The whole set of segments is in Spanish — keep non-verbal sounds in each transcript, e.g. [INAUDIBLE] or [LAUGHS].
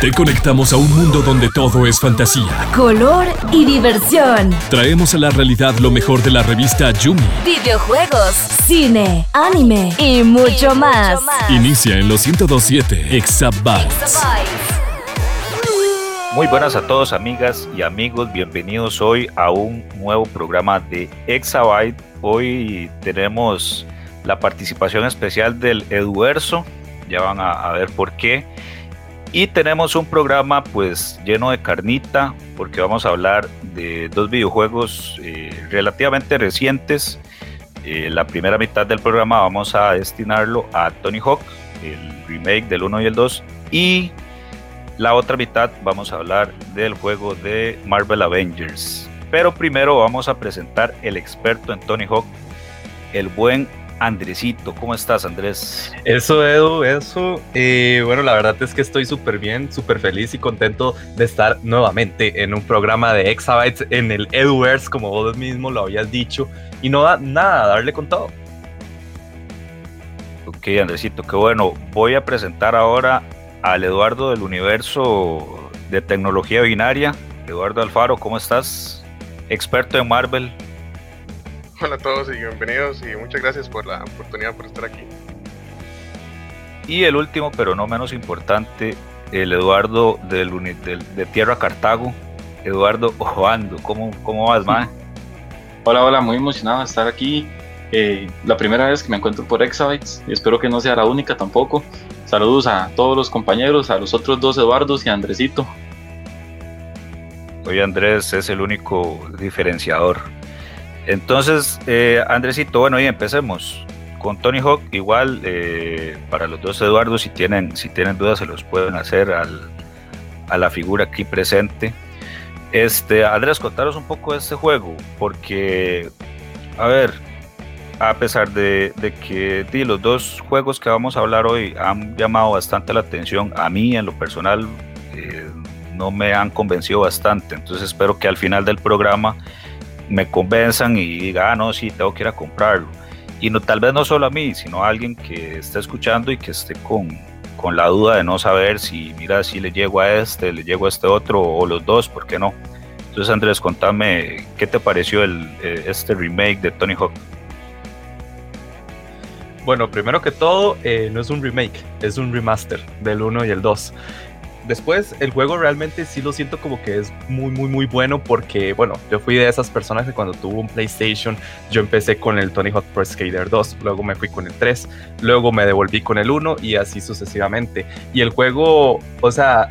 Te conectamos a un mundo donde todo es fantasía, color y diversión. Traemos a la realidad lo mejor de la revista Yumi. Videojuegos, cine, anime y mucho, más. Inicia en los 1027 Exabytes. Muy buenas a todos amigas y amigos, bienvenidos hoy a un nuevo programa de Exabyte. Hoy tenemos la participación especial del Eduverso, ya van a, a ver por qué. Y tenemos un programa pues lleno de carnita porque vamos a hablar de dos videojuegos eh, relativamente recientes. Eh, la primera mitad del programa vamos a destinarlo a Tony Hawk, el remake del 1 y el 2. Y la otra mitad vamos a hablar del juego de Marvel Avengers. Pero primero vamos a presentar el experto en Tony Hawk, el buen Andresito. ¿Cómo estás, Andrés? Eso, Edu, eso. Eh, bueno, la verdad es que estoy súper bien, súper feliz y contento de estar nuevamente en un programa de Exabytes en el Eduverse, como vos mismo lo habías dicho. Y no da nada, darle con todo. Ok, Andresito, qué bueno. Voy a presentar ahora al Eduardo del universo de tecnología binaria. Eduardo Alfaro, ¿cómo estás? Experto en Marvel, Hola a todos y bienvenidos y muchas gracias por la oportunidad por estar aquí. Y el último, pero no menos importante, el Eduardo del, de Tierra Cartago, Eduardo Ojoando. ¿Cómo, cómo vas, man? Hola, hola, muy emocionado de estar aquí. Eh, la primera vez que me encuentro por Exabytes y espero que no sea la única tampoco. Saludos a todos los compañeros, a los otros dos Eduardos y a Andresito. Hoy Andrés es el único diferenciador. Entonces, eh, Andresito, bueno, y empecemos con Tony Hawk. Igual, eh, para los dos Eduardos, si tienen, si tienen dudas, se los pueden hacer a la figura aquí presente. Este, Andrés, contaros un poco de este juego, porque, a ver, a pesar de, que los dos juegos que vamos a hablar hoy han llamado bastante la atención, a mí en lo personal eh, no me han convencido bastante, entonces espero que al final del programa me convenzan y diga, ah, no, sí, tengo que ir a comprarlo. Y no, tal vez no solo a mí, sino a alguien que esté escuchando y que esté con, con la duda de no saber si, mira, si le llego a este, le llego a este otro o los dos, ¿por qué no? Entonces, Andrés, contame, ¿qué te pareció el, eh, este remake de Tony Hawk? Bueno, primero que todo, no es un remake, es un remaster del 1 y el 2 después el juego realmente sí lo siento como que es muy, muy, muy bueno porque, bueno, yo fui de esas personas que cuando tuvo un PlayStation, yo empecé con el Tony Hawk Pro Skater 2, luego me fui con el 3, luego me devolví con el 1 y así sucesivamente. Y el juego, o sea,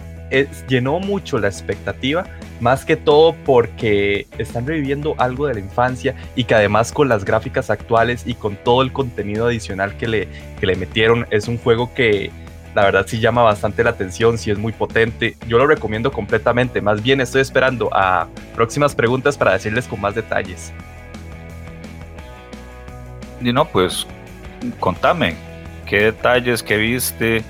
llenó mucho la expectativa, más que todo porque están reviviendo algo de la infancia y que además con las gráficas actuales y con todo el contenido adicional que le, que le metieron, es un juego que la verdad sí llama bastante la atención, sí es muy potente. Yo lo recomiendo completamente. Más bien estoy esperando a próximas preguntas para decirles con más detalles. Y no, pues contame, ¿qué detalles que viste?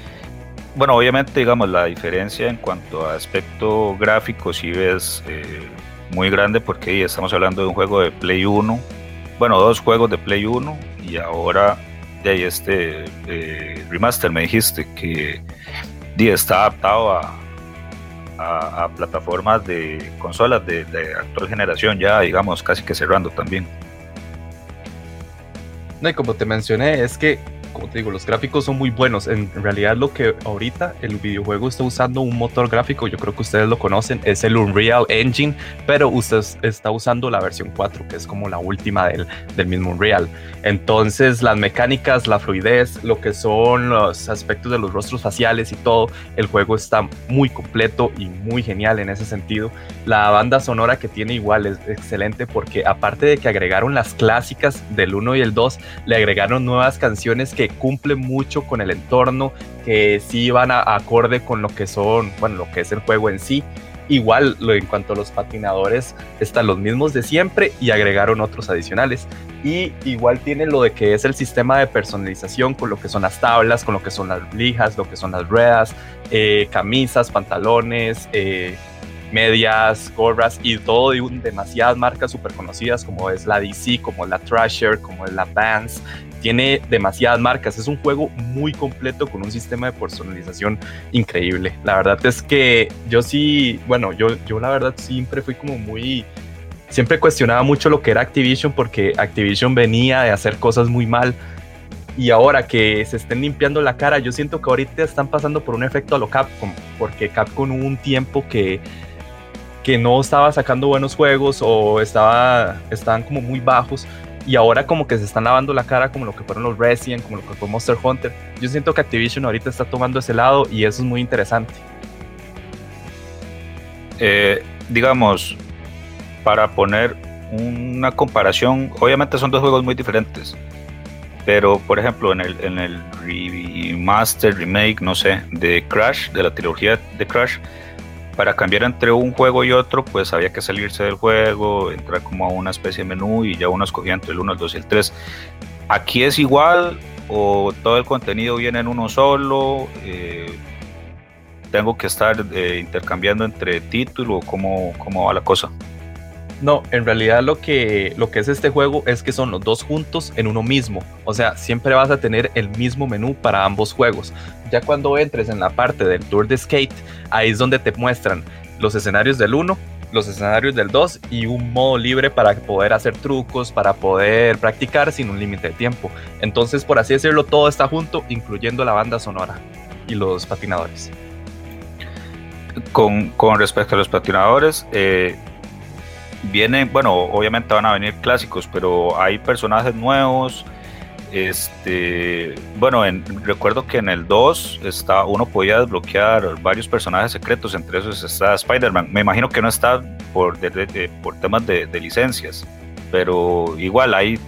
Bueno, obviamente, digamos, la diferencia en cuanto a aspecto gráfico sí ves eh, muy grande porque estamos hablando de un juego de Play 1, bueno, dos juegos de Play 1 y ahora de ahí este eh, remaster me dijiste que está adaptado a, a, plataformas de consolas de, de, actual generación, ya digamos casi que cerrando también. No, y como te mencioné, es que como te digo, los gráficos son muy buenos. En realidad lo que ahorita el videojuego está usando un motor gráfico, yo creo que ustedes lo conocen, es el Unreal Engine, pero usted está usando la versión 4, que es como la última del, del mismo Unreal. Entonces las mecánicas, la fluidez, lo que son los aspectos de los rostros faciales y todo, el juego está muy completo y muy genial en ese sentido. La banda sonora que tiene igual es excelente porque aparte de que agregaron las clásicas del 1 y el 2, le agregaron nuevas canciones que cumple mucho con el entorno, que sí van a, acorde con lo que son, bueno, lo que es el juego en sí. Igual lo, en cuanto a los patinadores, están los mismos de siempre y agregaron otros adicionales. Y igual tiene lo de que es el sistema de personalización con lo que son las tablas, con lo que son las lijas, lo que son las ruedas, eh, camisas, pantalones, eh, medias, gorras y todo de demasiadas marcas súper conocidas como es la DC, como la Thrasher, como es la Vans, tiene demasiadas marcas. Es un juego muy completo con un sistema de personalización increíble. La verdad es que yo sí, bueno, yo, yo la verdad siempre fui como muy siempre cuestionaba mucho lo que era Activision porque Activision venía de hacer cosas muy mal y ahora que se estén limpiando la cara, yo siento que ahorita están pasando por un efecto a lo Capcom, porque Capcom hubo un tiempo que, que no estaba sacando buenos juegos o estaba, estaban como muy bajos y ahora como que se están lavando la cara como lo que fueron los Resident, como lo que fue Monster Hunter. Yo siento que Activision ahorita está tomando ese lado y eso es muy interesante. Eh, digamos, para poner una comparación, obviamente son dos juegos muy diferentes, pero por ejemplo en el, en el remaster, remake, no sé, de Crash, de la trilogía de Crash, para cambiar entre un juego y otro, pues había que salirse del juego, entrar como a una especie de menú y ya uno escogía entre el 1, el 2 y el 3. Aquí es igual o todo el contenido viene en uno solo. Eh, tengo que estar eh, intercambiando entre título, ¿cómo, ¿cómo va la cosa? No, en realidad lo que, lo que es este juego es que son los dos juntos en uno mismo. O sea, siempre vas a tener el mismo menú para ambos juegos. Ya cuando entres en la parte del Tour de Skate, ahí es donde te muestran los escenarios del 1, los escenarios del 2 y un modo libre para poder hacer trucos, para poder practicar sin un límite de tiempo. Entonces, por así decirlo, todo está junto, incluyendo la banda sonora y los patinadores. Con, con respecto a los patinadores, eh, vienen, bueno, obviamente van a venir clásicos, pero hay personajes nuevos. Este, bueno, en, recuerdo que en el 2 está, uno podía desbloquear varios personajes secretos, entre esos está Spider-Man. Me imagino que no está por, por temas de, licencias, pero igual hay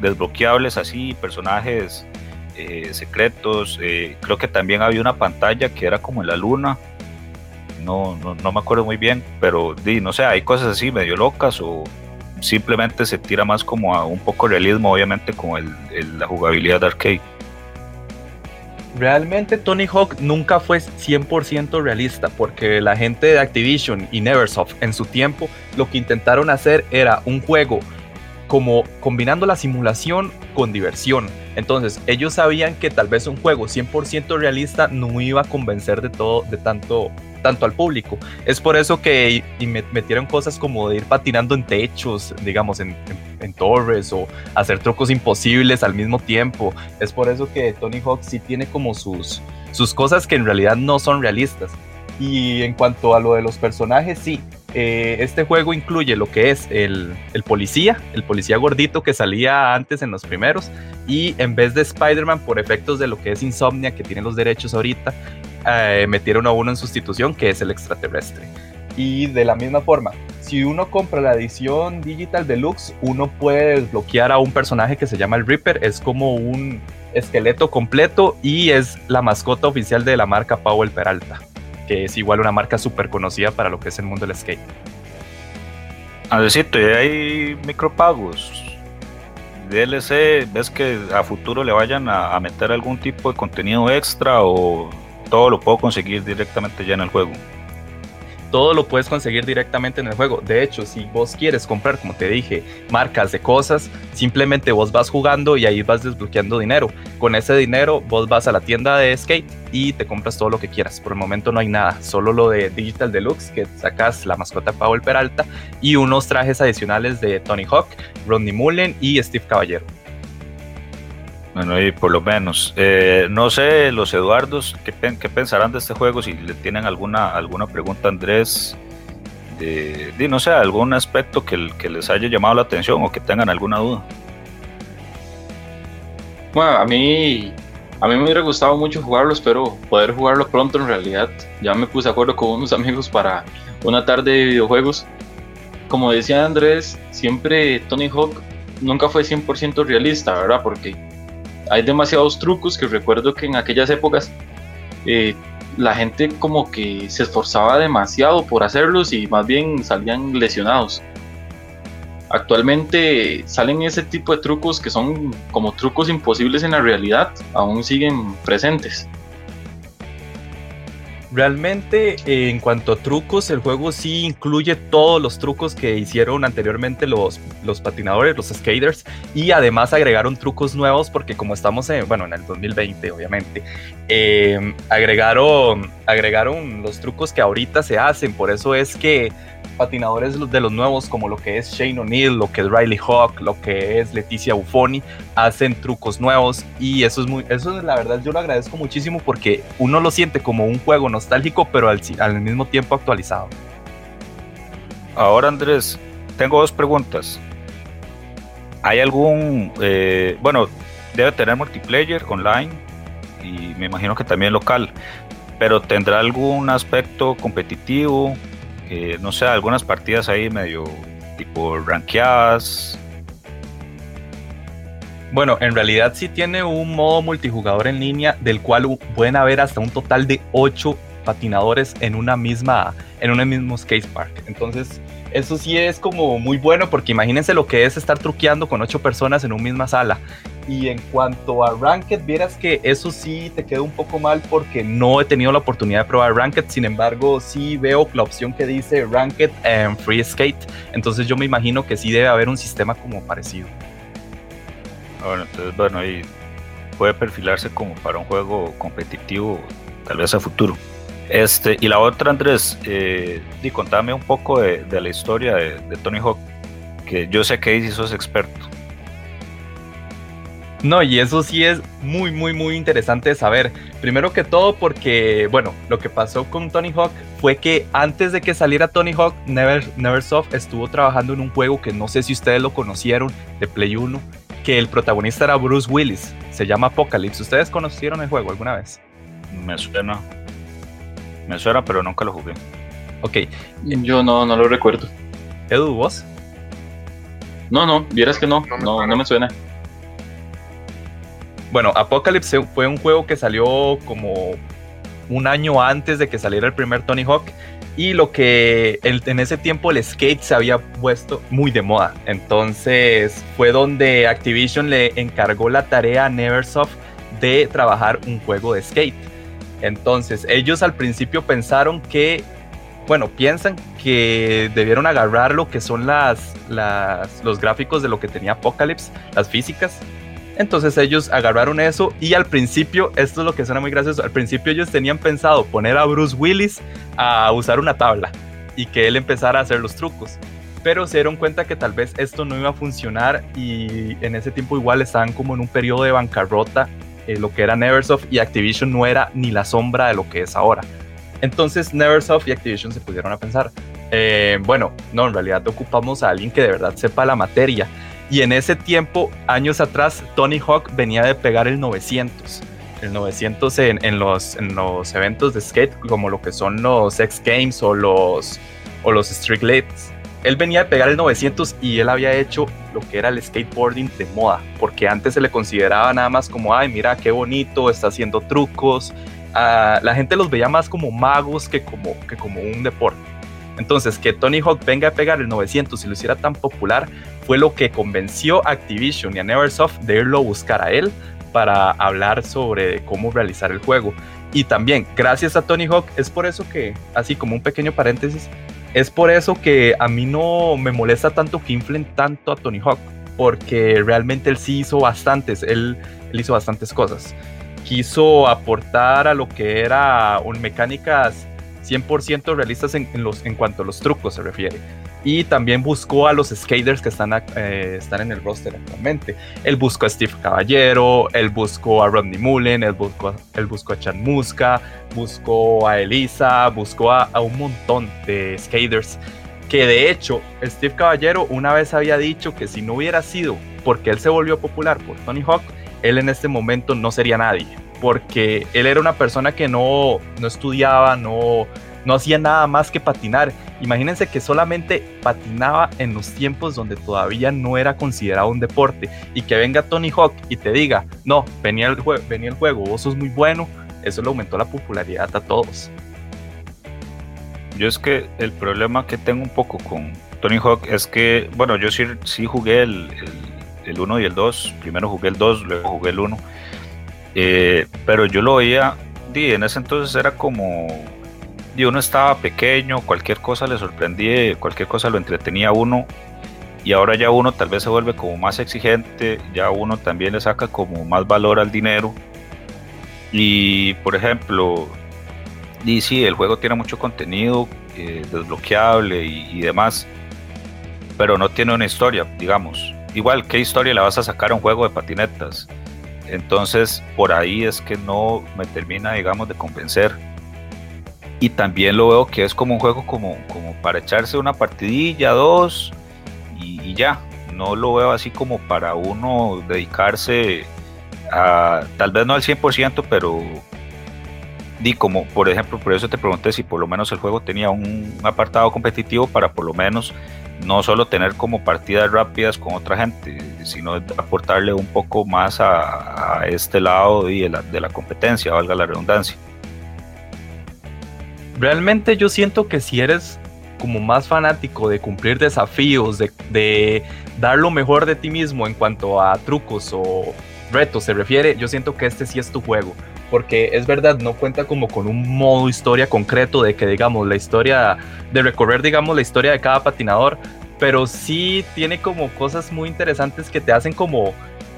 desbloqueables así, personajes eh, secretos. Eh, creo que también había una pantalla que era como en la luna, no, no, me acuerdo muy bien, pero di, no sé, hay cosas así medio locas o simplemente se tira más como a un poco realismo, obviamente, con el, la jugabilidad de arcade. Realmente Tony Hawk nunca fue 100% realista porque la gente de Activision y Neversoft en su tiempo lo que intentaron hacer era un juego como combinando la simulación con diversión. Entonces, ellos sabían que tal vez un juego 100% realista no iba a convencer de todo, de tanto, tanto al público. Es por eso que y metieron cosas como de ir patinando en techos, digamos, en, torres o hacer trucos imposibles al mismo tiempo. Es por eso que Tony Hawk sí tiene como sus, sus cosas que en realidad no son realistas. Y en cuanto a lo de los personajes, sí, eh, este juego incluye lo que es el, policía, el policía gordito que salía antes en los primeros, y en vez de Spider-Man, por efectos de lo que es Insomnia, que tiene los derechos ahorita, eh, metieron a uno en sustitución, que es el extraterrestre. Y de la misma forma, si uno compra la edición digital deluxe, uno puede desbloquear a un personaje que se llama el Reaper, es como un esqueleto completo y es la mascota oficial de la marca Powell Peralta que es igual una marca súper conocida para lo que es el mundo del skate. Andresito, ¿y hay micropagos? DLC, ¿ves que a futuro le vayan a, a meter algún tipo de contenido extra o todo lo puedo conseguir directamente ya en el juego? todo lo puedes conseguir directamente en el juego. De hecho, si vos quieres comprar, como te dije, marcas de cosas, simplemente vos vas jugando y ahí vas desbloqueando dinero. Con ese dinero vos vas a la tienda de skate y te compras todo lo que quieras. Por el momento no hay nada, solo lo de Digital Deluxe, que sacas la mascota Powell Peralta y unos trajes adicionales de Tony Hawk, Rodney Mullen y Steve Caballero. Bueno, y por lo menos. Eh, no sé, los Eduardos, ¿qué, ¿qué, pensarán de este juego? Si le tienen alguna, alguna pregunta, Andrés, de, no sé, algún aspecto que, que, les haya llamado la atención o que tengan alguna duda. Bueno, a mí, a mí me hubiera gustado mucho jugarlo, espero poder jugarlo pronto en realidad. Ya me puse de acuerdo con unos amigos para una tarde de videojuegos. Como decía Andrés, siempre Tony Hawk nunca fue 100% realista, ¿verdad? Porque hay demasiados trucos que recuerdo que en aquellas épocas eh, la gente como que se esforzaba demasiado por hacerlos y más bien salían lesionados. Actualmente salen ese tipo de trucos que son como trucos imposibles en la realidad, aún siguen presentes. Realmente, eh, en cuanto a trucos, el juego sí incluye todos los trucos que hicieron anteriormente los, los patinadores, los skaters, y además agregaron trucos nuevos porque como estamos en, bueno, en el 2020, obviamente, eh, agregaron, agregaron los trucos que ahorita se hacen. Por eso es que patinadores de los nuevos, como lo que es Shane O'Neill, lo que es Riley Hawk, lo que es Leticia Buffoni, hacen trucos nuevos y eso es muy, eso es la verdad yo lo agradezco muchísimo porque uno lo siente como un juego nostálgico, pero al, al mismo tiempo actualizado. Ahora Andrés, tengo dos preguntas. ¿Hay algún, eh, bueno, debe tener multiplayer online y me imagino que también local, pero tendrá algún aspecto competitivo? Eh, no sé, algunas partidas ahí medio tipo rankeadas. Bueno, en realidad sí tiene un modo multijugador en línea del cual pueden haber hasta un total de 8 patinadores en una misma en un mismo skate park. Entonces, eso sí es como muy bueno porque imagínense lo que es estar truqueando con 8 personas en una misma sala. Y en cuanto a Ranked, vieras que eso sí te queda un poco mal porque no he tenido la oportunidad de probar Ranked. Sin embargo, sí veo la opción que dice Ranked en Free Skate. Entonces yo me imagino que sí debe haber un sistema como parecido. Bueno, entonces bueno, ahí puede perfilarse como para un juego competitivo, tal vez a futuro. Este, y la otra, Andrés, eh, y contame un poco de, la historia de, de, Tony Hawk, que yo sé que ahí sí sos experto. No, y eso sí es muy, muy, muy interesante saber. Primero que todo porque, bueno, lo que pasó con Tony Hawk fue que antes de que saliera Tony Hawk, Never, Neversoft estuvo trabajando en un juego que no sé si ustedes lo conocieron, de Play 1, que el protagonista era Bruce Willis. Se llama Apocalypse. ¿Ustedes conocieron el juego alguna vez? Me suena. Me suena, pero nunca lo jugué. Ok. Yo no, no lo recuerdo. Edu, ¿vos? No, no, vieras que no, no, no me suena. Bueno, Apocalypse fue un juego que salió como un año antes de que saliera el primer Tony Hawk y lo que en ese tiempo el skate se había puesto muy de moda. Entonces fue donde Activision le encargó la tarea a Neversoft de trabajar un juego de skate. Entonces ellos al principio pensaron que, bueno, piensan que debieron agarrar lo que son las, las los gráficos de lo que tenía Apocalypse, las físicas, entonces ellos agarraron eso y al principio, esto es lo que suena muy gracioso, al principio ellos tenían pensado poner a Bruce Willis a usar una tabla y que él empezara a hacer los trucos. Pero se dieron cuenta que tal vez esto no iba a funcionar y en ese tiempo igual estaban como en un periodo de bancarrota, eh, lo que era Neversoft y Activision no era ni la sombra de lo que es ahora. Entonces Neversoft y Activision se pusieron a pensar, eh, bueno, no, en realidad ocupamos a alguien que de verdad sepa la materia y en ese tiempo, años atrás, Tony Hawk venía de pegar el 900. El 900 en, los, en los eventos de skate, como lo que son los X Games o los, o los Street Leagues. Él venía de pegar el 900 y él había hecho lo que era el skateboarding de moda, porque antes se le consideraba nada más como, ay, mira qué bonito, está haciendo trucos. Ah, la gente los veía más como magos que como, que como un deporte. Entonces, que Tony Hawk venga a pegar el 900 y lo hiciera tan popular fue lo que convenció a Activision y a Neversoft de irlo a buscar a él para hablar sobre cómo realizar el juego. Y también, gracias a Tony Hawk, es por eso que, así como un pequeño paréntesis, es por eso que a mí no me molesta tanto que inflen tanto a Tony Hawk, porque realmente él sí hizo bastantes, él, él hizo bastantes cosas. Quiso aportar a lo que era un mecánicas 100% realistas en, los, en cuanto a los trucos se refiere. Y también buscó a los skaters que están, eh, están en el roster actualmente. Él buscó a Steve Caballero, él buscó a Rodney Mullen, él buscó, él buscó a Chan Muska, buscó a Elisa, buscó a, a un montón de skaters. Que de hecho, Steve Caballero una vez había dicho que si no hubiera sido porque él se volvió popular por Tony Hawk, él en este momento no sería nadie porque él era una persona que no, no estudiaba, no, no hacía nada más que patinar. Imagínense que solamente patinaba en los tiempos donde todavía no era considerado un deporte y que venga Tony Hawk y te diga, no, venía el, venía el juego, vos sos muy bueno, eso le aumentó la popularidad a todos. Yo es que el problema que tengo un poco con Tony Hawk es que, bueno, yo sí, jugué el, el, el 1 y el 2, primero jugué el 2, luego jugué el 1 eh, pero yo lo veía, en ese entonces era como y uno estaba pequeño, cualquier cosa le sorprendía, cualquier cosa lo entretenía a uno y ahora ya uno tal vez se vuelve como más exigente, ya uno también le saca como más valor al dinero y por ejemplo, y sí, el juego tiene mucho contenido eh, desbloqueable y, demás, pero no tiene una historia, digamos. Igual, ¿qué historia le vas a sacar a un juego de patinetas? Entonces, por ahí es que no me termina, digamos, de convencer. Y también lo veo que es como un juego como, como para echarse una partidilla, dos, y, ya. No lo veo así como para uno dedicarse a, tal vez no al 100%, pero di como, por ejemplo, por eso te pregunté si por lo menos el juego tenía un apartado competitivo para por lo menos no solo tener como partidas rápidas con otra gente, sino aportarle un poco más a, este lado de de la competencia, valga la redundancia. Realmente yo siento que si eres como más fanático de cumplir desafíos, de, dar lo mejor de ti mismo en cuanto a trucos o retos se refiere, yo siento que este sí es tu juego. Porque es verdad, no cuenta como con un modo historia concreto de que digamos la historia, de recorrer digamos la historia de cada patinador, pero sí tiene como cosas muy interesantes que te hacen como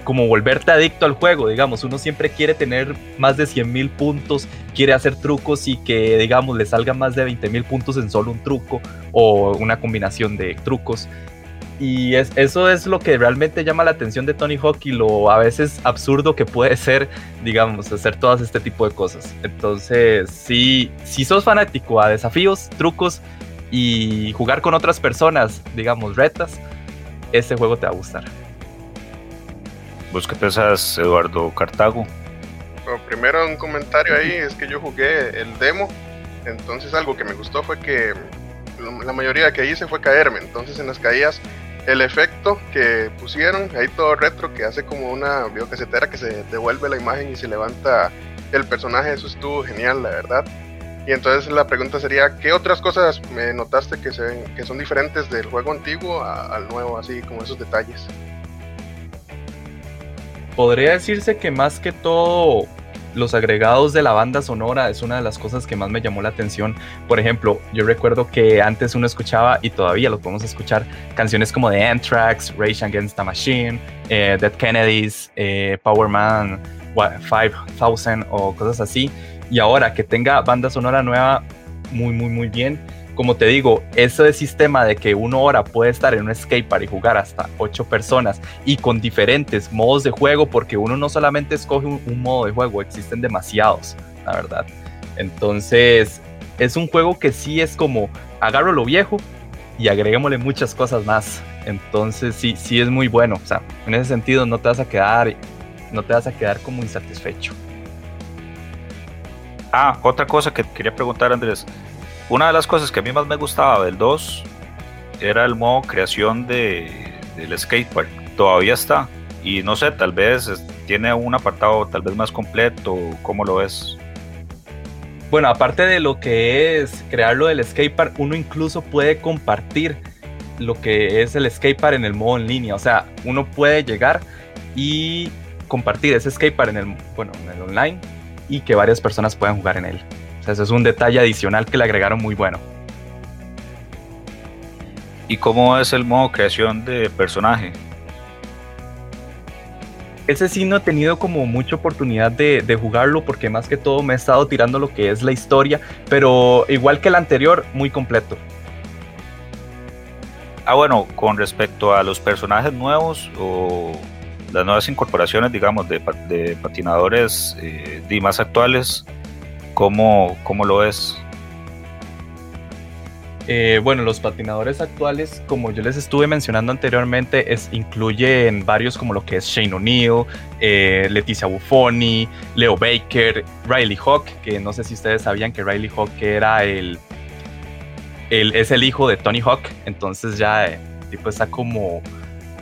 como volverte adicto al juego, digamos, uno siempre quiere tener más de 100 mil puntos, quiere hacer trucos y que, digamos, le salga más de 20 mil puntos en solo un truco o una combinación de trucos. Y es, eso es lo que realmente llama la atención de Tony Hawk y lo a veces absurdo que puede [LAUGHS] ser, digamos, hacer todas este tipo de cosas. Entonces, si, si sos fanático a desafíos, trucos y jugar con otras personas, digamos, retas, este juego te va a gustar. ¿Vos qué pensás, Eduardo Cartago? Bueno, primero un comentario ahí, es que yo jugué el demo, entonces algo que me gustó fue que la mayoría que hice fue caerme, entonces en las caídas el efecto que pusieron, ahí todo retro, que hace como una videocasetera que se devuelve la imagen y se levanta el personaje, eso estuvo genial, la verdad. Y entonces la pregunta sería, ¿qué otras cosas me notaste que, se, que son diferentes del juego antiguo al nuevo, así como esos detalles? Podría decirse que más que todo los agregados de la banda sonora es una de las cosas que más me llamó la atención. Por ejemplo, yo recuerdo que antes uno escuchaba, y todavía lo podemos escuchar, canciones como de Anthrax, Rage Against the Machine, eh, Dead Kennedys, eh, Power Man 5000 o cosas así. Y ahora que tenga banda sonora nueva, muy, muy, muy bien como te digo, ese sistema de que uno hora puede estar en un skatepark y jugar hasta ocho personas y con diferentes modos de juego, porque uno no solamente escoge un, modo de juego, existen demasiados, la verdad. Entonces, es un juego que sí es como agarro lo viejo y agreguémosle muchas cosas más. Entonces, sí, sí es muy bueno. O sea, en ese sentido no te vas a quedar, no te vas a quedar como insatisfecho. Ah, otra cosa que quería preguntar, Andrés. Una de las cosas que a mí más me gustaba del 2 era el modo creación de, del skatepark. Todavía está. Y no sé, tal vez tiene un apartado tal vez más completo. ¿Cómo lo ves? Bueno, aparte de lo que es crearlo del skatepark, uno incluso puede compartir lo que es el skatepark en el modo en línea. O sea, uno puede llegar y compartir ese skatepark en el, bueno, en el online y que varias personas puedan jugar en él. Eso es un detalle adicional que le agregaron muy bueno. ¿Y cómo es el modo creación de personaje? Ese sí no he tenido como mucha oportunidad de, de, jugarlo porque más que todo me he estado tirando lo que es la historia, pero igual que el anterior, muy completo. Ah, bueno, con respecto a los personajes nuevos o las nuevas incorporaciones, digamos, de, de patinadores eh, más actuales, ¿Cómo, cómo lo es? Eh, bueno, los patinadores actuales, como yo les estuve mencionando anteriormente, es, incluyen varios como lo que es Shane O'Neill, eh, Leticia Buffoni, Leo Baker, Riley Hawk, que no sé si ustedes sabían que Riley Hawk era el, es el hijo de Tony Hawk, entonces ya eh, tipo está como,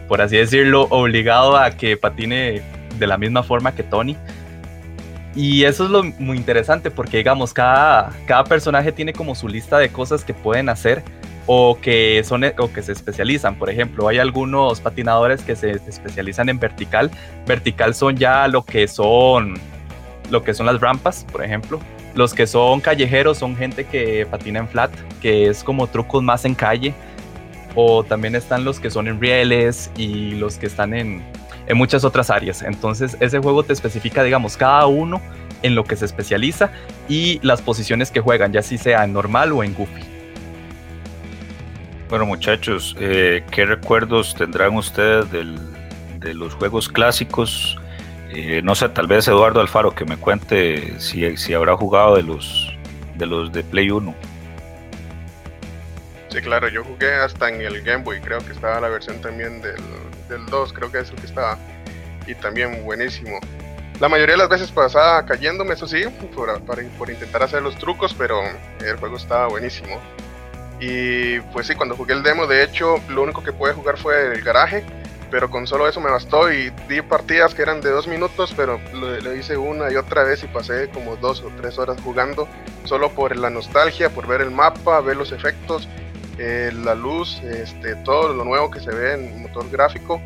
por así decirlo, obligado a que patine de la misma forma que Tony. Y eso es lo muy interesante porque, digamos, cada, cada personaje tiene como su lista de cosas que pueden hacer o que, son, o que se especializan. Por ejemplo, hay algunos patinadores que se especializan en vertical. Vertical son ya lo que son, lo que son las rampas, por ejemplo. Los que son callejeros son gente que patina en flat, que es como trucos más en calle. O también están los que son en rieles y los que están en, en muchas otras áreas. Entonces ese juego te especifica, digamos, cada uno en lo que se especializa y las posiciones que juegan, ya si sea en normal o en goofy. Bueno muchachos, eh, ¿qué recuerdos tendrán ustedes del, de los juegos clásicos? Eh, no sé, tal vez Eduardo Alfaro que me cuente si, si habrá jugado de los de los de Play 1. Sí, claro, yo jugué hasta en el Game Boy, creo que estaba la versión también del, del 2, creo que es el que estaba. Y también buenísimo. La mayoría de las veces pasaba cayéndome, eso sí, por, por intentar hacer los trucos, pero el juego estaba buenísimo. Y pues sí, cuando jugué el demo, de hecho, lo único que pude jugar fue el garaje, pero con solo eso me bastó y di partidas que eran de dos minutos, pero lo, hice una y otra vez y pasé como dos o tres horas jugando, solo por la nostalgia, por ver el mapa, ver los efectos, eh, la luz, este, todo lo nuevo que se ve en motor gráfico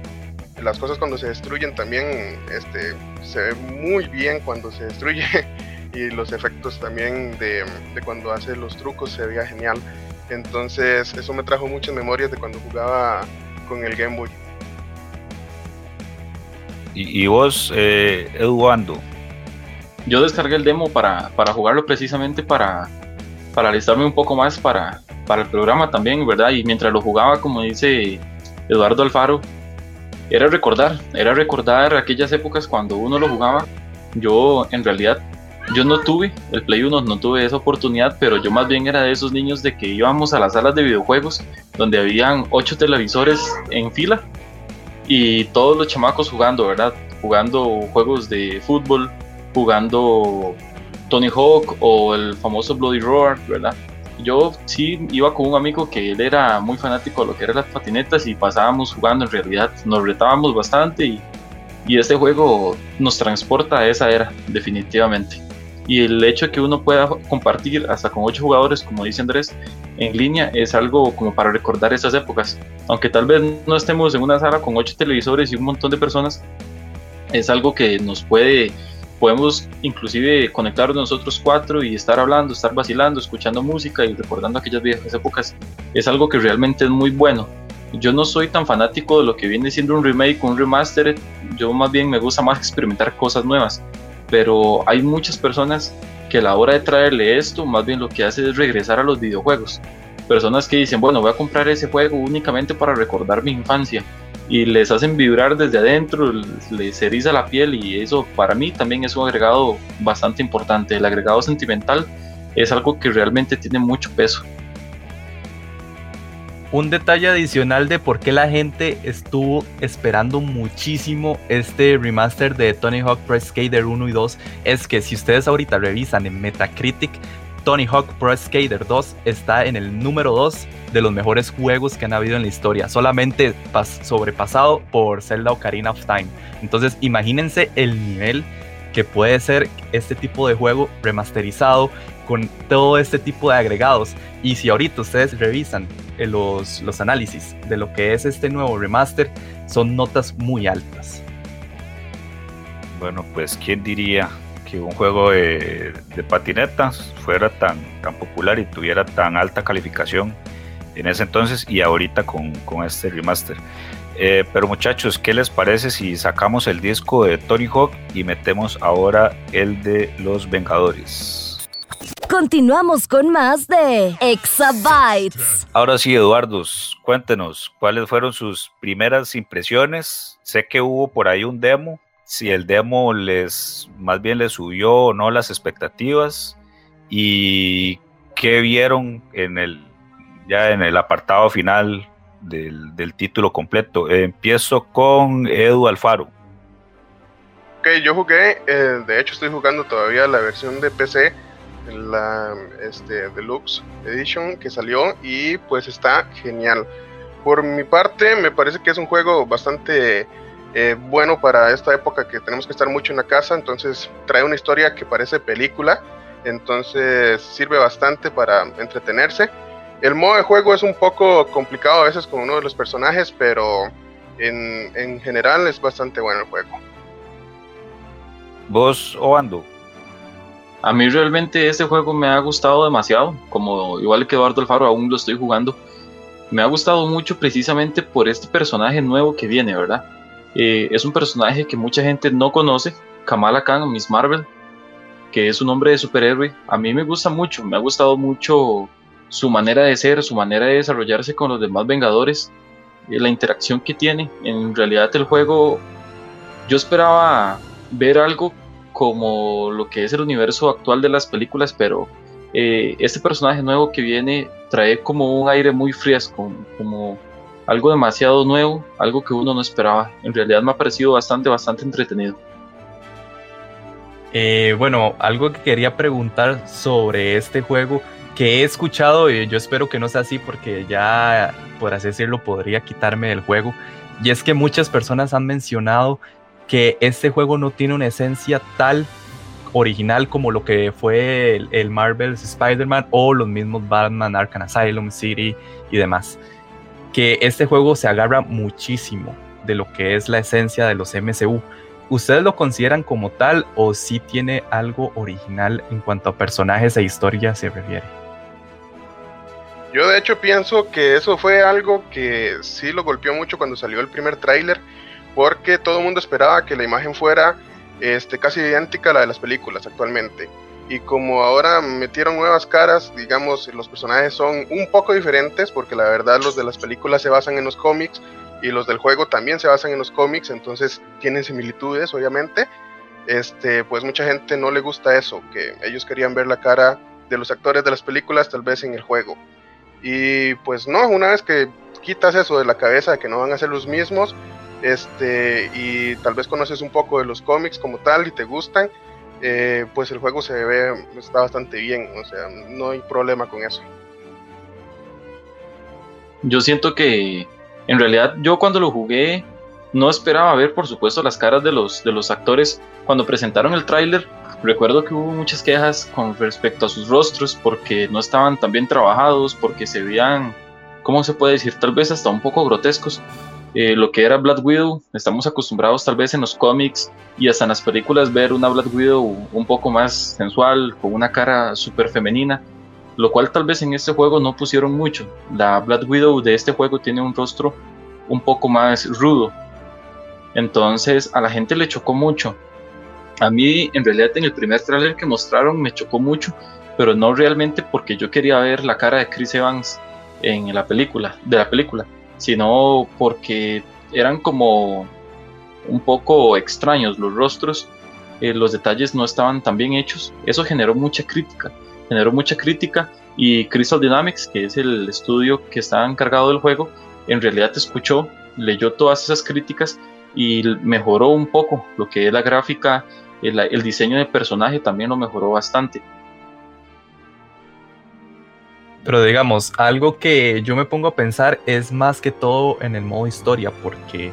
las cosas cuando se destruyen también este, se ve muy bien cuando se destruye [LAUGHS] y los efectos también de, cuando hace los trucos se veía genial. Entonces eso me trajo muchas memorias de cuando jugaba con el Game Boy. ¿Y, vos, eh, Eduardo? Yo descargué el demo para, para jugarlo precisamente para, para alistarme un poco más para, para el programa también, ¿verdad? Y mientras lo jugaba, como dice Eduardo Alfaro, era recordar, era recordar aquellas épocas cuando uno lo jugaba. Yo en realidad, yo no tuve el Play 1, no tuve esa oportunidad, pero yo más bien era de esos niños de que íbamos a las salas de videojuegos donde habían ocho televisores en fila y todos los chamacos jugando, ¿verdad? Jugando juegos de fútbol, jugando Tony Hawk o el famoso Bloody Roar, ¿verdad? yo sí iba con un amigo que él era muy fanático de lo que eran las patinetas y pasábamos jugando en realidad, nos retábamos bastante y, y este juego nos transporta a esa era, definitivamente. Y el hecho de que uno pueda compartir hasta con ocho jugadores, como dice Andrés, en línea es algo como para recordar esas épocas. Aunque tal vez no estemos en una sala con ocho televisores y un montón de personas, es algo que nos puede podemos inclusive conectarnos nosotros cuatro y estar hablando, estar vacilando, escuchando música y recordando aquellas viejas épocas. Es algo que realmente es muy bueno. Yo no soy tan fanático de lo que viene siendo un remake, un remaster. Yo más bien me gusta más experimentar cosas nuevas. Pero hay muchas personas que a la hora de traerle esto, más bien lo que hace es regresar a los videojuegos. Personas que dicen, bueno, voy a comprar ese juego únicamente para recordar mi infancia y les hacen vibrar desde adentro, les eriza la piel y eso para mí también es un agregado bastante importante. El agregado sentimental es algo que realmente tiene mucho peso. Un detalle adicional de por qué la gente estuvo esperando muchísimo este remaster de Tony Hawk Pro Skater 1 y 2 es que si ustedes ahorita revisan en Metacritic, Tony Hawk Pro Skater 2 está en el número 2 de los mejores juegos que han habido en la historia, solamente sobrepasado por Zelda Ocarina of Time. Entonces, imagínense el nivel que puede ser este tipo de juego remasterizado con todo este tipo de agregados. Y si ahorita ustedes revisan eh, los, los análisis de lo que es este nuevo remaster, son notas muy altas. Bueno, pues, ¿quién diría que un juego de, patinetas fuera tan, tan popular y tuviera tan alta calificación en ese entonces y ahorita con, este remaster. Eh, pero muchachos, ¿qué les parece si sacamos el disco de Tony Hawk y metemos ahora el de Los Vengadores? Continuamos con más de Exabytes. Ahora sí, Eduardo, cuéntenos cuáles fueron sus primeras impresiones. Sé que hubo por ahí un demo si el demo les más bien les subió o no las expectativas y qué vieron en el ya en el apartado final del, título completo. empiezo con Edu Alfaro. Ok, yo jugué, eh, de hecho estoy jugando todavía la versión de PC, la este, Deluxe Edition que salió y pues está genial. Por mi parte me parece que es un juego bastante eh, bueno para esta época que tenemos que estar mucho en la casa, entonces trae una historia que parece película, entonces sirve bastante para entretenerse. El modo de juego es un poco complicado a veces con uno de los personajes, pero en, en general es bastante bueno el juego. ¿Vos, Oando? A mí realmente este juego me ha gustado demasiado, como igual que Eduardo Alfaro aún lo estoy jugando. Me ha gustado mucho precisamente por este personaje nuevo que viene, ¿verdad? Eh, es un personaje que mucha gente no conoce, Kamala Khan, Miss Marvel, que es un hombre de superhéroe. A mí me gusta mucho, me ha gustado mucho su manera de ser, su manera de desarrollarse con los demás Vengadores, eh, la interacción que tiene. En realidad el juego, yo esperaba ver algo como lo que es el universo actual de las películas, pero eh, este personaje nuevo que viene trae como un aire muy fresco, como algo demasiado nuevo, algo que uno no esperaba. En realidad me ha parecido bastante, bastante entretenido. Eh, bueno, algo que quería preguntar sobre este juego que he escuchado, y yo espero que no sea así porque ya, por así decirlo, podría quitarme del juego, y es que muchas personas han mencionado que este juego no tiene una esencia tal original como lo que fue el, el Marvel's Spider-Man o los mismos Batman, Arkham Asylum, City y demás. Que este juego se agarra muchísimo de lo que es la esencia de los MCU. ¿Ustedes lo consideran como tal o si tiene algo original en cuanto a personajes e historia se refiere? Yo de hecho pienso que eso fue algo que sí lo golpeó mucho cuando salió el primer tráiler, porque todo el mundo esperaba que la imagen fuera este, casi idéntica a la de las películas actualmente. Y como ahora metieron nuevas caras, digamos, los personajes son un poco diferentes, porque la verdad los de las películas se basan en los cómics y los del juego también se basan en los cómics, entonces tienen similitudes, obviamente. Este, pues mucha gente no le gusta eso, que ellos querían ver la cara de los actores de las películas tal vez en el juego. Y pues no, una vez que quitas eso de la cabeza de que no van a ser los mismos, este, y tal vez conoces un poco de los cómics como tal y te gustan, eh, pues el juego se ve, está bastante bien, o sea, no hay problema con eso. Yo siento que en realidad yo cuando lo jugué no esperaba ver por supuesto las caras de los, de los actores. Cuando presentaron el tráiler recuerdo que hubo muchas quejas con respecto a sus rostros porque no estaban tan bien trabajados, porque se veían, ¿cómo se puede decir? Tal vez hasta un poco grotescos. Eh, lo que era Black Widow, estamos acostumbrados tal vez en los cómics y hasta en las películas ver una Black Widow un poco más sensual, con una cara súper femenina lo cual tal vez en este juego no pusieron mucho. La Black Widow de este juego tiene un rostro un poco más rudo, entonces a la gente le chocó mucho. A mí en realidad en el primer trailer que mostraron me chocó mucho, pero no realmente porque yo quería ver la cara de Chris Evans en la película, de la película, sino porque eran como un poco extraños los rostros, eh, los detalles no estaban tan bien hechos. Eso generó mucha crítica generó mucha crítica y Crystal Dynamics, que es el estudio que está encargado del juego, en realidad escuchó, leyó todas esas críticas y mejoró un poco lo que es la gráfica, el, el diseño de personaje también lo mejoró bastante. Pero digamos, algo que yo me pongo a pensar es más que todo en el modo historia, porque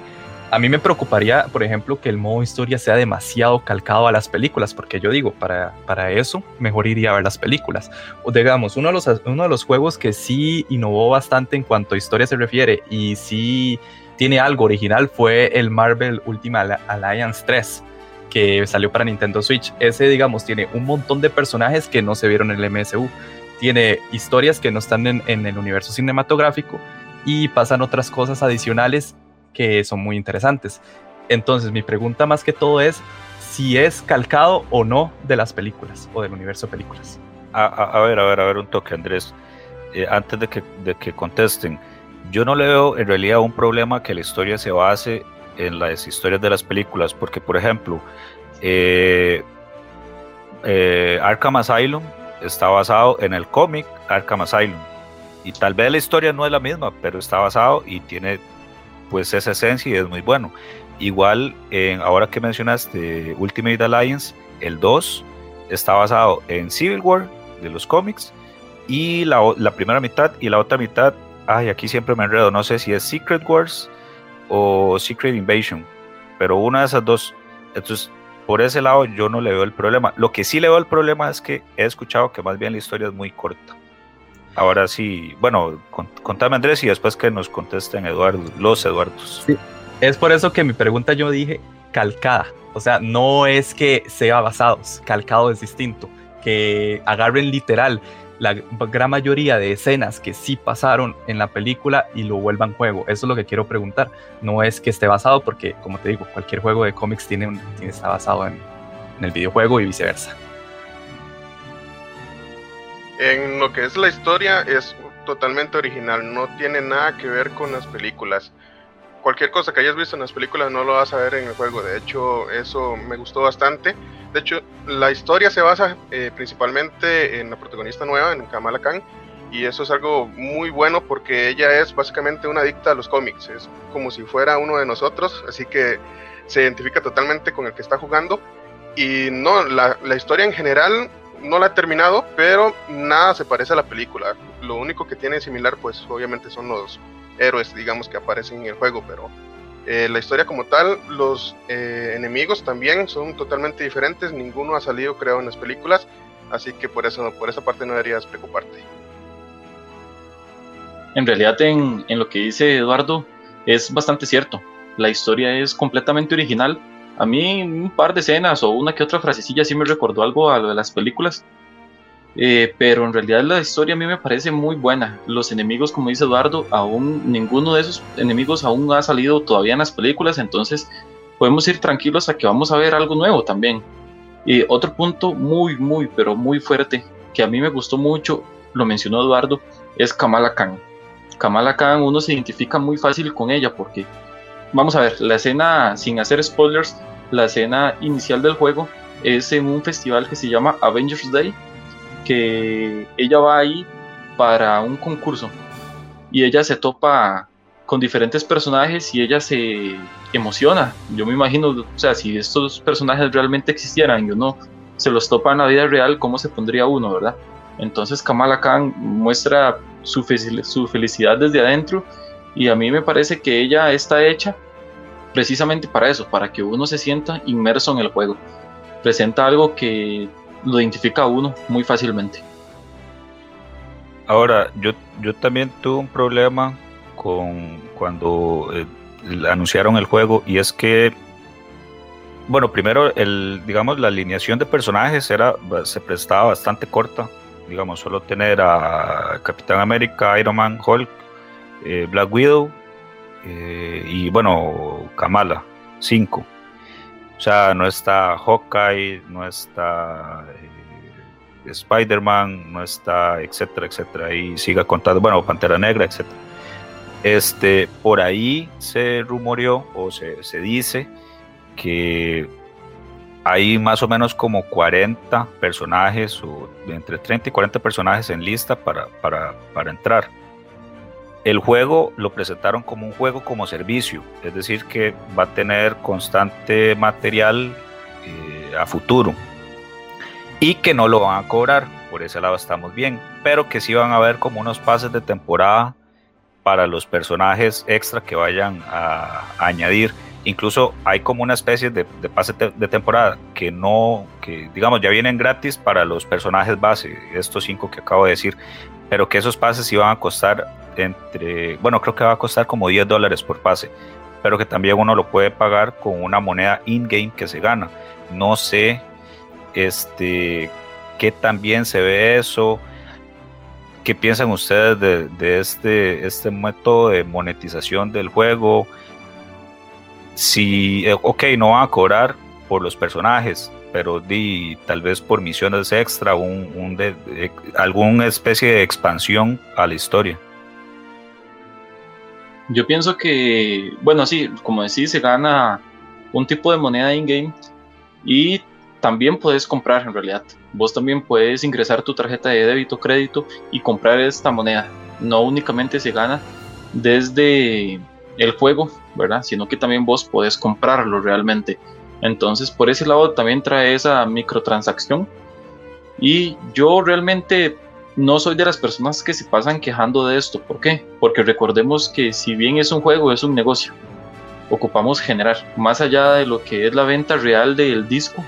a mí me preocuparía, por ejemplo, que el modo historia sea demasiado calcado a las películas, porque yo digo, para, para eso mejor iría a ver las películas. O digamos, uno de, los, uno de los juegos que sí innovó bastante en cuanto a historia se refiere y sí tiene algo original fue el Marvel Ultimate Alliance 3 que salió para Nintendo Switch. Ese, digamos, tiene un montón de personajes que no se vieron en el MSU. Tiene historias que no están en, el universo cinematográfico y pasan otras cosas adicionales que son muy interesantes. Entonces, mi pregunta más que todo es si es calcado o no de las películas o del universo de películas. A, ver, a ver, a ver un toque, Andrés. Eh, antes de que, de que contesten, yo no le veo en realidad un problema que la historia se base en las historias de las películas, porque, por ejemplo, eh, eh, Arkham Asylum está basado en el cómic Arkham Asylum. Y tal vez la historia no es la misma, pero está basado y tiene pues esa esencia y es muy bueno. Igual, ahora que mencionaste Ultimate Alliance, el 2 está basado en Civil War de los cómics y la, la, primera mitad y la otra mitad, ay, aquí siempre me enredo, no sé si es Secret Wars o Secret Invasion, pero una de esas dos. Entonces, por ese lado yo no le veo el problema. Lo que sí le veo el problema es que he escuchado que más bien la historia es muy corta. Ahora sí, bueno, contame Andrés y después que nos contesten Eduardo, los Eduardos. Es por eso que mi pregunta yo dije calcada. O sea, no es que sea basado, calcado es distinto. que agarren literal la gran mayoría de escenas que sí pasaron en la película y lo vuelvan juego. Eso es lo que quiero preguntar. No es que esté basado, porque como te digo, cualquier juego de cómics tiene, un, está basado en el videojuego y viceversa. En lo que es la historia es totalmente original, no tiene nada que ver con las películas. Cualquier cosa que hayas visto en las películas no lo vas a ver en el juego, de hecho eso me gustó bastante. De hecho, la historia se basa eh, principalmente en la protagonista nueva, en Kamala Khan, y eso es algo muy bueno porque ella es básicamente una adicta a los cómics, es como si fuera uno de nosotros, así que se identifica totalmente con el que está jugando. Y no, la, la historia en general no la he terminado, pero nada se parece a la película. Lo único que tiene similar, pues obviamente son los héroes, digamos, que aparecen en el juego, pero eh, la historia como tal, los eh, enemigos también son totalmente diferentes, ninguno ha salido creo en las películas, así que por eso por esa parte no deberías preocuparte. En realidad en, en lo que dice Eduardo es bastante cierto, la historia es completamente original, a mí un par de escenas o una que otra frasecilla sí me recordó algo a lo de las películas, eh, pero en realidad la historia a mí me parece muy buena. Los enemigos, como dice Eduardo, aún ninguno de esos enemigos aún ha salido todavía en las películas, entonces podemos ir tranquilos a que vamos a ver algo nuevo también. Y otro punto muy, muy, pero muy fuerte que a mí me gustó mucho, lo mencionó Eduardo, es Kamala Khan. Kamala Khan uno se identifica muy fácil con ella porque, vamos a ver, la escena, sin hacer spoilers, la escena inicial del juego es en un festival que se llama Avengers Day que ella va ahí para un concurso y ella se topa con diferentes personajes y ella se emociona. Yo me imagino, o sea, si estos personajes realmente existieran y uno se los topa en la vida real, ¿cómo se pondría uno, verdad? Entonces Kamala Khan muestra su, su felicidad desde adentro y a mí me parece que ella está hecha precisamente para eso, para que uno se sienta inmerso en el juego. Presenta algo que lo identifica uno muy fácilmente. Ahora, yo, yo también tuve un problema con cuando eh, anunciaron el juego y es que, bueno, primero, el, digamos, la alineación de personajes era, se prestaba bastante corta. Digamos, solo tener a Capitán América, Iron Man, Hulk, eh, Black Widow eh, y, bueno, Kamala, cinco. O sea, no está Hawkeye, no está eh, Spider-Man, no está, etcétera, etcétera. Y siga contando, bueno, Pantera Negra, etcétera. Este, por ahí se rumoreó o se, se dice que hay más o menos como 40 personajes, o entre 30 y 40 personajes en lista para, para, para entrar. El juego lo presentaron como un juego como servicio, es decir, que va a tener constante material eh, a futuro y que no lo van a cobrar, por ese lado estamos bien, pero que sí van a haber como unos pases de temporada para los personajes extra que vayan a, añadir. Incluso hay como una especie de, pase de temporada que no, que digamos ya vienen gratis para los personajes base, estos cinco que acabo de decir, pero que esos pases iban a costar entre, bueno, creo que va a costar como 10 dólares por pase, pero que también uno lo puede pagar con una moneda in-game que se gana. No sé este, qué también se ve eso. ¿Qué piensan ustedes de, este, este método de monetización del juego? Si, eh, ok, no van a cobrar por los personajes, pero di, tal vez por misiones extra, un, un alguna especie de expansión a la historia. Yo pienso que, bueno, sí, como decís, se gana un tipo de moneda in-game y también puedes comprar en realidad. Vos también puedes ingresar tu tarjeta de débito, crédito y comprar esta moneda. No únicamente se gana desde el juego, ¿verdad? Sino que también vos podés comprarlo realmente. Entonces, por ese lado también trae esa microtransacción. Y yo realmente no soy de las personas que se pasan quejando de esto. ¿Por qué? Porque recordemos que si bien es un juego, es un negocio. Ocupamos generar, más allá de lo que es la venta real del disco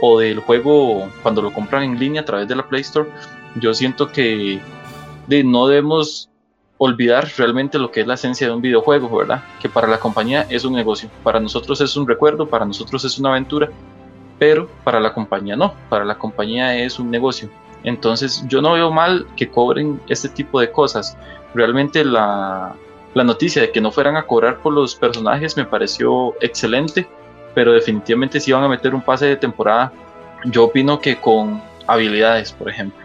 o del juego cuando lo compran en línea a través de la Play Store, yo siento que de, no debemos olvidar realmente lo que es la esencia de un videojuego, ¿verdad? Que para la compañía es un negocio, para nosotros es un recuerdo, para nosotros es una aventura, pero para la compañía no, para la compañía es un negocio. Entonces yo no veo mal que cobren este tipo de cosas. Realmente la, la noticia de que no fueran a cobrar por los personajes me pareció excelente, pero definitivamente si van a meter un pase de temporada, yo opino que con habilidades, por ejemplo.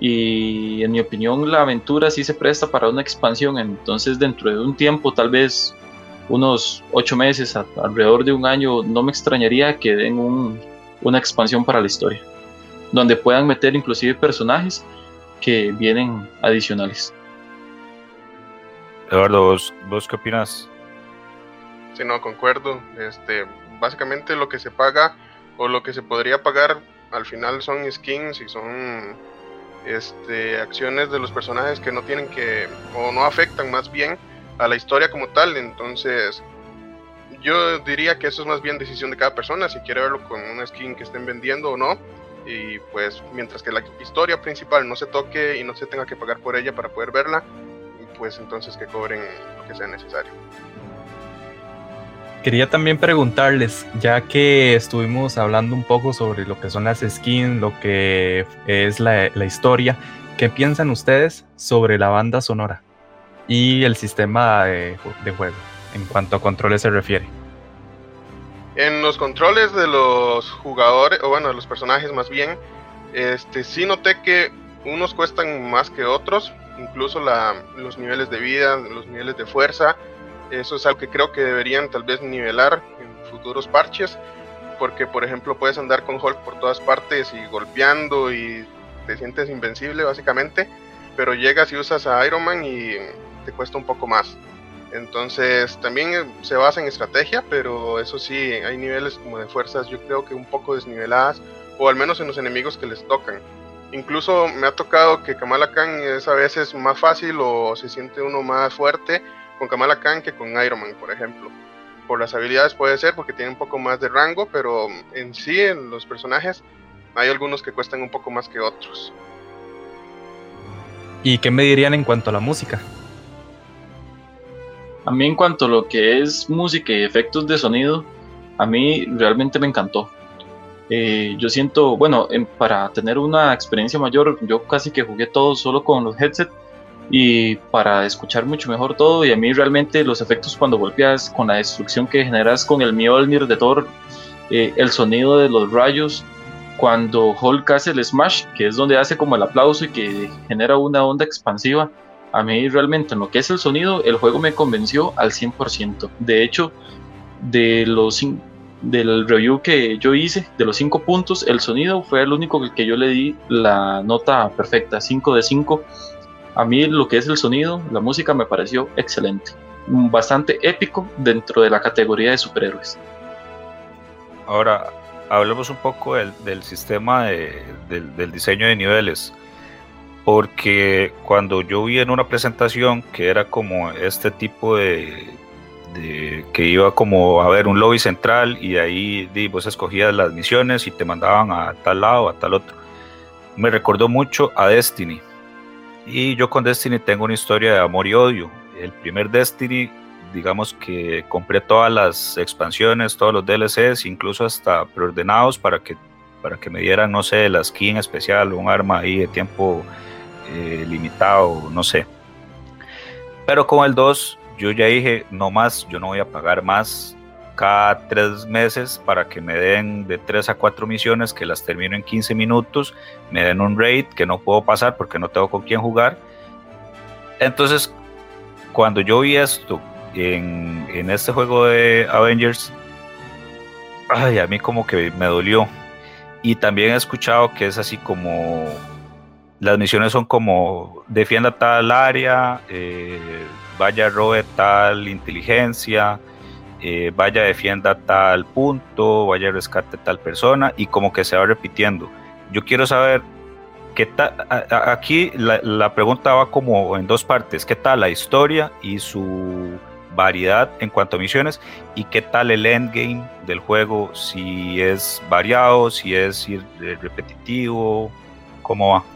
Y en mi opinión la aventura sí se presta para una expansión, entonces dentro de un tiempo, tal vez unos ocho meses, alrededor de un año, no me extrañaría que den una expansión para la historia, donde puedan meter inclusive personajes que vienen adicionales. Eduardo, ¿vos, vos qué opinas? Sí, no, concuerdo. Este, básicamente lo que se paga o lo que se podría pagar al final son skins y son este, acciones de los personajes que no tienen que o no afectan más bien a la historia como tal. Entonces, yo diría que eso es más bien decisión de cada persona, si quiere verlo con una skin que estén vendiendo o no. Y pues mientras que la historia principal no se toque y no se tenga que pagar por ella para poder verla, pues entonces que cobren lo que sea necesario. Quería también preguntarles, ya que estuvimos hablando un poco sobre lo que son las skins, lo que es la, historia, ¿qué piensan ustedes sobre la banda sonora? y el sistema de, juego en cuanto a controles se refiere. En los controles de los jugadores, o bueno, de los personajes más bien, este sí noté que unos cuestan más que otros, incluso los niveles de vida, los niveles de fuerza, eso es algo que creo que deberían tal vez nivelar en futuros parches, porque por ejemplo puedes andar con Hulk por todas partes y golpeando y te sientes invencible básicamente, pero llegas y usas a Iron Man y te cuesta un poco más. Entonces también eh, se basa en estrategia, pero eso sí, hay niveles como de fuerzas yo creo que un poco desniveladas, o al menos en los enemigos que les tocan. Incluso me ha tocado que Kamala Khan es a veces más fácil o se siente uno más fuerte con Kamala Khan que con Iron Man, por ejemplo. Por las habilidades puede ser porque tiene un poco más de rango, pero en sí en los personajes hay algunos que cuestan un poco más que otros. ¿Y qué me dirían en cuanto a la música? A mí en cuanto a lo que es música y efectos de sonido, a mí realmente me encantó. Eh, yo siento, bueno, para tener una experiencia mayor, yo casi que jugué todo solo con los headsets y para escuchar mucho mejor todo y a mí realmente los efectos cuando golpeas con la destrucción que generas con el Mjolnir de Thor, eh, el sonido de los rayos, cuando Hulk hace el smash, que es donde hace como el aplauso y que genera una onda expansiva, a mí realmente en lo que es el sonido, el juego me convenció al 100%. De hecho, de los del review que yo hice, de los 5 puntos, el sonido fue el único que yo le di la nota perfecta, 5 de 5. A mí lo que es el sonido, la música me pareció excelente, bastante épico dentro de la categoría de superhéroes. Ahora, hablemos un poco del, sistema del diseño de niveles porque cuando yo vi en una presentación que era como este tipo de, que iba como a ver un lobby central y ahí vos escogías las misiones y te mandaban a tal lado, a tal otro. Me recordó mucho a Destiny. Y yo con Destiny tengo una historia de amor y odio. El primer Destiny, digamos que compré todas las expansiones, todos los DLCs, incluso hasta preordenados para que, para que me dieran, no sé, la skin especial, un arma ahí de tiempo eh, limitado, no sé. Pero con el 2 yo ya dije, no más, yo no voy a pagar más cada tres meses para que me den de 3 a 4 misiones que las termino en 15 minutos, me den un raid que no puedo pasar porque no tengo con quién jugar. Entonces, cuando yo vi esto en, en este juego de Avengers, ay, a mí como que me dolió. Y también he escuchado que es así como las misiones son como defienda tal área, eh, vaya robe tal inteligencia, eh, vaya defienda tal punto, vaya rescate tal persona y como que se va repitiendo. Yo quiero saber qué tal, aquí la, la, pregunta va como en dos partes, qué tal la historia y su variedad en cuanto a misiones y qué tal el endgame del juego, si es variado, si es repetitivo, cómo va.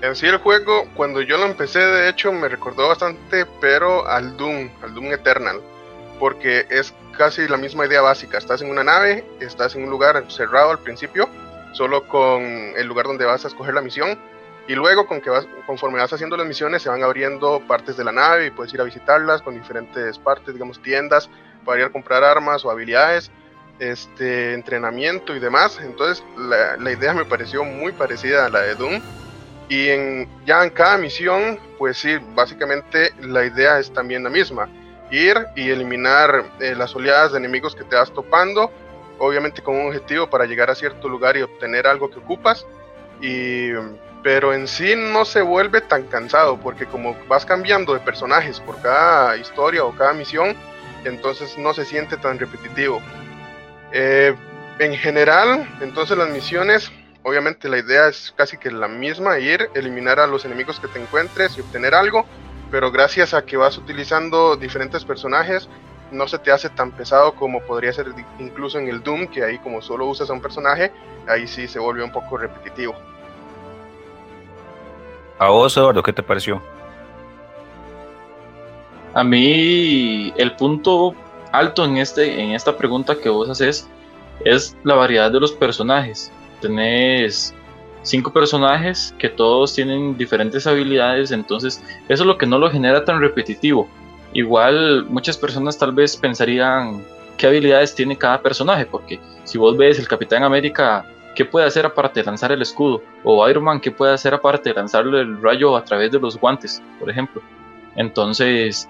En sí el juego, cuando yo lo empecé, de hecho, me recordó bastante, pero al Doom, al Doom Eternal. porque es casi la misma idea básica. Estás en una nave, estás en un lugar cerrado al principio, solo con el lugar donde vas a escoger la misión. Y luego, con que vas, conforme vas haciendo las misiones, se van abriendo partes de la nave y puedes ir a visitarlas con diferentes partes, digamos, tiendas para ir a comprar armas o habilidades, este, entrenamiento y demás. Entonces, la, la idea me pareció muy parecida a la de Doom. Y en, ya en cada misión, pues sí, básicamente la idea es también la misma ir y eliminar eh, las oleadas de enemigos que te vas topando, obviamente con un objetivo para llegar a cierto lugar y obtener algo que ocupas. Y, pero en sí no se vuelve tan cansado, porque como vas cambiando de personajes por cada historia o cada misión, entonces no se siente tan repetitivo. Eh, en general, entonces las misiones, obviamente la idea es casi que la misma, ir, eliminar a los enemigos que te encuentres y obtener algo, pero gracias a que vas utilizando diferentes personajes, no se te hace tan pesado como podría ser incluso en el Doom, que ahí como solo usas a un personaje, ahí sí se vuelve un poco repetitivo. A vos, Eduardo, ¿qué te pareció? A mí el punto alto en, este, en esta pregunta que vos haces es la variedad de los personajes. Tenés cinco personajes que todos tienen diferentes habilidades, entonces eso es lo que no lo genera tan repetitivo. Igual muchas personas tal vez pensarían qué habilidades tiene cada personaje, porque si vos ves el Capitán América, ¿qué puede hacer aparte de lanzar el escudo? O Iron Man, ¿qué puede hacer aparte de lanzarle el rayo a través de los guantes, por ejemplo? Entonces,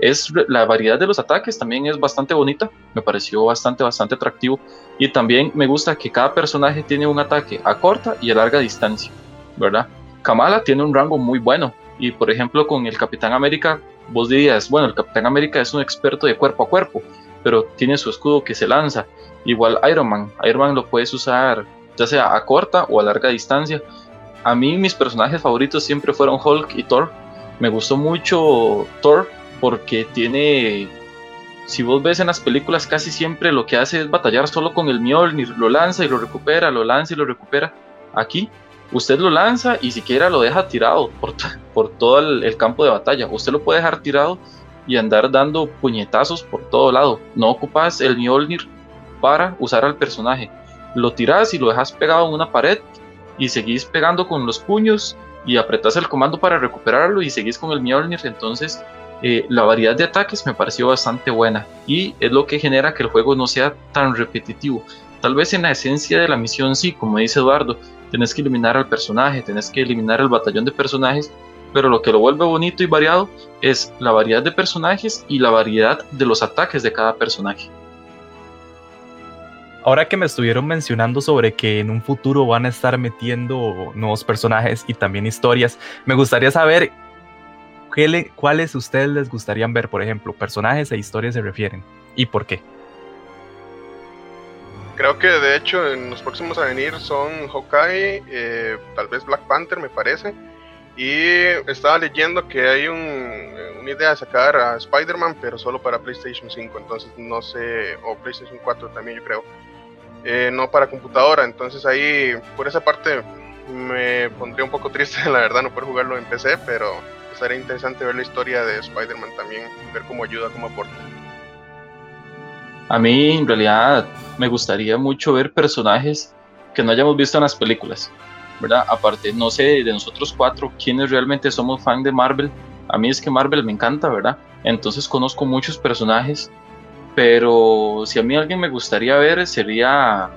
es la variedad de los ataques también es bastante bonita, me pareció bastante, bastante atractivo. Y también me gusta que cada personaje tiene un ataque a corta y a larga distancia, ¿verdad? Kamala tiene un rango muy bueno. Y por ejemplo, con el Capitán América, vos dirías, bueno, el Capitán América es un experto de cuerpo a cuerpo, pero tiene su escudo que se lanza. Igual Iron Man, Iron Man lo puedes usar ya sea a corta o a larga distancia. A mí mis personajes favoritos siempre fueron Hulk y Thor. Me gustó mucho Thor porque tiene, si vos ves en las películas, casi siempre lo que hace es batallar solo con el Mjolnir, lo lanza y lo recupera, lo lanza y lo recupera. Aquí, usted lo lanza y siquiera lo deja tirado por, por todo el, campo de batalla. Usted lo puede dejar tirado y andar dando puñetazos por todo lado. No ocupas el Mjolnir para usar al personaje. Lo tiras y lo dejas pegado en una pared y seguís pegando con los puños y apretas el comando para recuperarlo y seguís con el Mjolnir. Entonces, eh, la variedad de ataques me pareció bastante buena y es lo que genera que el juego no sea tan repetitivo. Tal vez en la esencia de la misión sí, como dice Eduardo, tenés que eliminar al personaje, tenés que eliminar el batallón de personajes, pero lo que lo vuelve bonito y variado es la variedad de personajes y la variedad de los ataques de cada personaje. Ahora que me estuvieron mencionando sobre que en un futuro van a estar metiendo nuevos personajes y también historias, me gustaría saber ¿cuáles ustedes les gustarían ver, por ejemplo? Personajes e historias se refieren. ¿Y por qué? Creo que de hecho en los próximos a venir son Hawkeye, eh, tal vez Black Panther me parece. Y estaba leyendo que hay una idea de sacar a Spider-Man, pero solo para PlayStation 5, entonces no sé, o PlayStation 4 también yo creo. Eh, no para computadora, entonces ahí por esa parte me pondría un poco triste, [LAUGHS] la verdad, no poder jugarlo en PC, pero estaría interesante ver la historia de Spider-Man también, ver cómo ayuda, cómo aporta. A mí en realidad me gustaría mucho ver personajes que no hayamos visto en las películas, ¿verdad? Aparte, no sé de nosotros cuatro quiénes realmente somos fan de Marvel. A mí es que Marvel me encanta, ¿verdad? Entonces conozco muchos personajes, pero si a mí alguien me gustaría ver sería,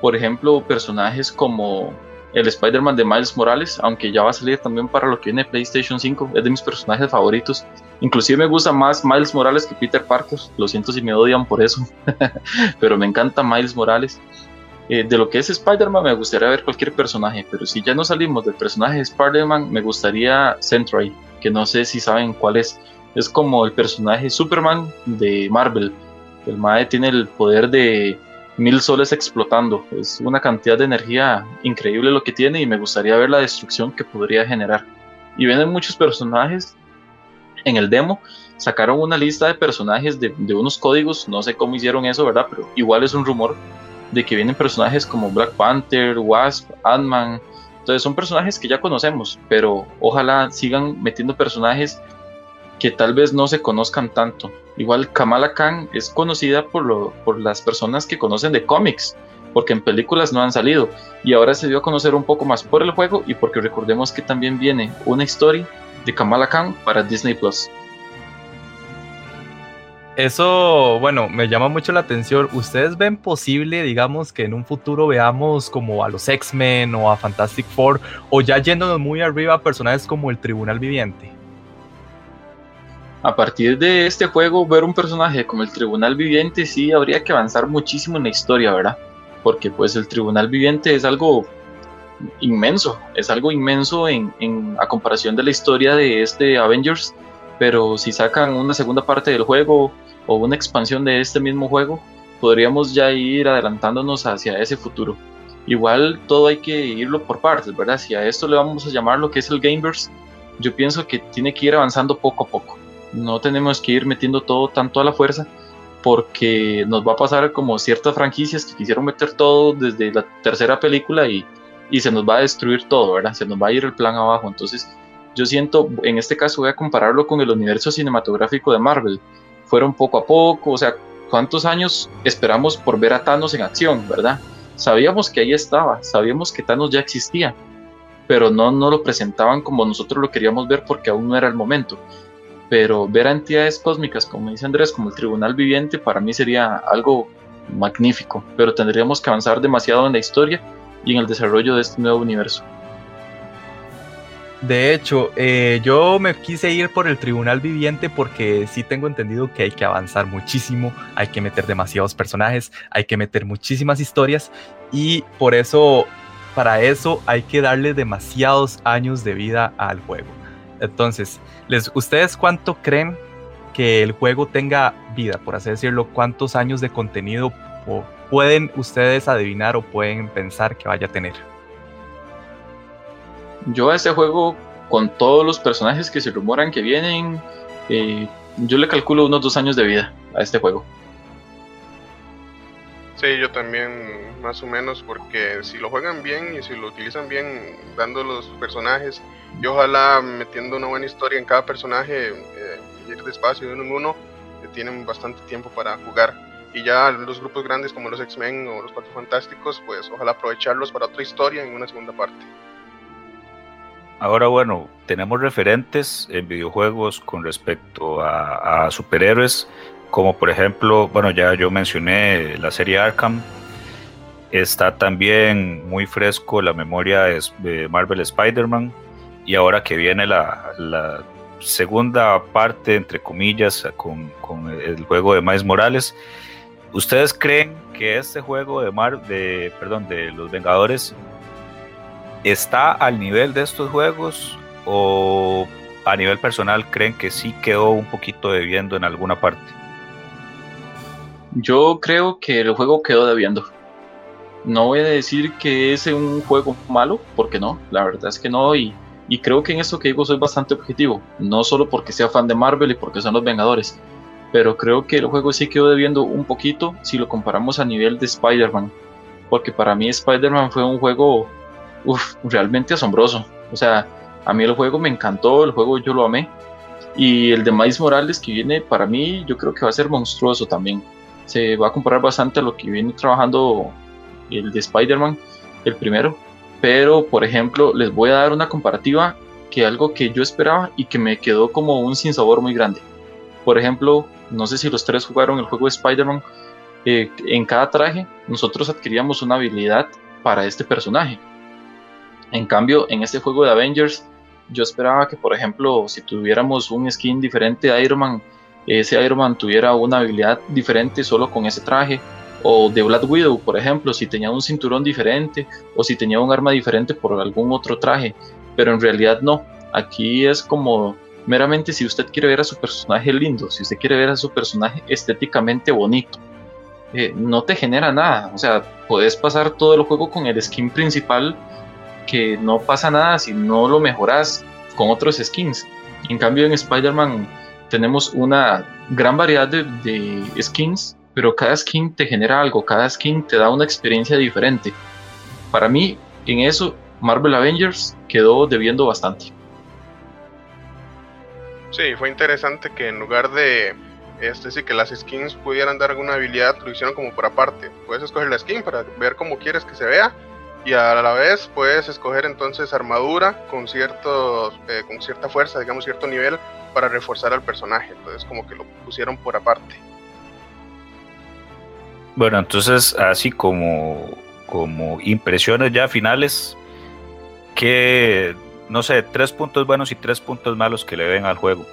por ejemplo, personajes como el Spider-Man de Miles Morales, aunque ya va a salir también para lo que viene PlayStation 5, es de mis personajes favoritos. Inclusive me gusta más Miles Morales que Peter Parker, lo siento si me odian por eso, [LAUGHS] pero me encanta Miles Morales. Eh, de lo que es Spider-Man me gustaría ver cualquier personaje, pero si ya no salimos del personaje de Spider-Man, me gustaría Sentry, que no sé si saben cuál es. Es como el personaje Superman de Marvel. El MAE tiene el poder de mil soles explotando. Es una cantidad de energía increíble lo que tiene y me gustaría ver la destrucción que podría generar. Y vienen muchos personajes en el demo. Sacaron una lista de personajes de, unos códigos, no sé cómo hicieron eso, ¿verdad? Pero igual es un rumor de que vienen personajes como Black Panther, Wasp, Ant-Man. Entonces son personajes que ya conocemos, pero ojalá sigan metiendo personajes que tal vez no se conozcan tanto. Igual Kamala Khan es conocida por, lo, por las personas que conocen de cómics, porque en películas no han salido y ahora se dio a conocer un poco más por el juego y porque recordemos que también viene una historia de Kamala Khan para Disney Plus. Eso, bueno, me llama mucho la atención. ¿Ustedes ven posible, digamos, que en un futuro veamos como a los X-Men o a Fantastic Four o ya yéndonos muy arriba a personajes como el Tribunal Viviente? A partir de este juego, ver un personaje como el Tribunal Viviente sí habría que avanzar muchísimo en la historia, ¿verdad? Porque pues el Tribunal Viviente es algo inmenso, es algo inmenso en, en a comparación de la historia de este Avengers pero si sacan una segunda parte del juego o una expansión de este mismo juego, podríamos ya ir adelantándonos hacia ese futuro. Igual todo hay que irlo por partes, ¿verdad? Si a esto le vamos a llamar lo que es el Gameverse, yo pienso que tiene que ir avanzando poco a poco. No tenemos que ir metiendo todo tanto a la fuerza, porque nos va a pasar como ciertas franquicias que quisieron meter todo desde la tercera película y, y se nos va a destruir todo, ¿verdad? Se nos va a ir el plan abajo. Entonces, yo siento, en este caso voy a compararlo con el universo cinematográfico de Marvel. Fueron poco a poco, o sea, ¿cuántos años esperamos por ver a Thanos en acción, verdad? Sabíamos que ahí estaba, sabíamos que Thanos ya existía, pero no, no lo presentaban como nosotros lo queríamos ver porque aún no era el momento. Pero ver a entidades cósmicas, como dice Andrés, como el Tribunal Viviente, para mí sería algo magnífico, pero tendríamos que avanzar demasiado en la historia y en el desarrollo de este nuevo universo. De hecho, eh, yo me quise ir por el tribunal viviente porque sí tengo entendido que hay que avanzar muchísimo, hay que meter demasiados personajes, hay que meter muchísimas historias y por eso, para eso hay que darle demasiados años de vida al juego. Entonces, les, ¿ustedes cuánto creen que el juego tenga vida, por así decirlo? ¿Cuántos años de contenido pueden ustedes adivinar o pueden pensar que vaya a tener? Yo a este juego, con todos los personajes que se rumoran que vienen, eh, yo le calculo unos dos años de vida a este juego. Sí, yo también más o menos, porque si lo juegan bien y si lo utilizan bien, dando los personajes y ojalá metiendo una buena historia en cada personaje, eh, ir despacio de uno en uno, eh, tienen bastante tiempo para jugar. Y ya los grupos grandes como los X-Men o los Cuatro Fantásticos, pues ojalá aprovecharlos para otra historia en una segunda parte. Ahora, bueno, tenemos referentes en videojuegos con respecto a, superhéroes, como por ejemplo, bueno, ya yo mencioné la serie Arkham. Está también muy fresco la memoria de Marvel Spider-Man. Y ahora que viene la, segunda parte, entre comillas, con, el juego de Miles Morales, ¿ustedes creen que este juego de, Mar, de, perdón, de los Vengadores ¿está al nivel de estos juegos o a nivel personal creen que sí quedó un poquito debiendo en alguna parte? Yo creo que el juego quedó debiendo. No voy a decir que es un juego malo, porque no, la verdad es que no, y, creo que en esto que digo soy bastante objetivo, no solo porque sea fan de Marvel y porque son los Vengadores, pero creo que el juego sí quedó debiendo un poquito si lo comparamos a nivel de Spider-Man, porque para mí Spider-Man fue un juego uf, realmente asombroso. O sea, a mí el juego me encantó, el juego yo lo amé. Y el de Miles Morales que viene para mí yo creo que va a ser monstruoso también. Se va a comparar bastante a lo que viene trabajando el de Spider-Man, el primero. Pero, por ejemplo, les voy a dar una comparativa que algo que yo esperaba y que me quedó como un sinsabor muy grande. Por ejemplo, no sé si los tres jugaron el juego de Spider-Man. Eh, en cada traje nosotros adquiríamos una habilidad para este personaje en cambio, en este juego de Avengers, yo esperaba que, por ejemplo, si tuviéramos un skin diferente de Iron Man, ese Iron Man tuviera una habilidad diferente solo con ese traje. O de Black Widow, por ejemplo, si tenía un cinturón diferente o si tenía un arma diferente por algún otro traje. Pero en realidad no. Aquí es como meramente si usted quiere ver a su personaje lindo, si usted quiere ver a su personaje estéticamente bonito. Eh, no te genera nada. O sea, puedes pasar todo el juego con el skin principal que no pasa nada si no lo mejoras con otros skins. En cambio en Spider-Man tenemos una gran variedad de, skins, pero cada skin te genera algo, cada skin te da una experiencia diferente. Para mí, en eso, Marvel Avengers quedó debiendo bastante. Sí, fue interesante que en lugar de este sí que las skins pudieran dar alguna habilidad, lo hicieron como por aparte. Puedes escoger la skin para ver cómo quieres que se vea y a la vez puedes escoger entonces armadura con ciertos eh, con cierta fuerza, digamos cierto nivel para reforzar al personaje. Entonces como que lo pusieron por aparte. Bueno, entonces así como como impresiones ya finales, que no sé, tres puntos buenos y tres puntos malos que le ven al juego.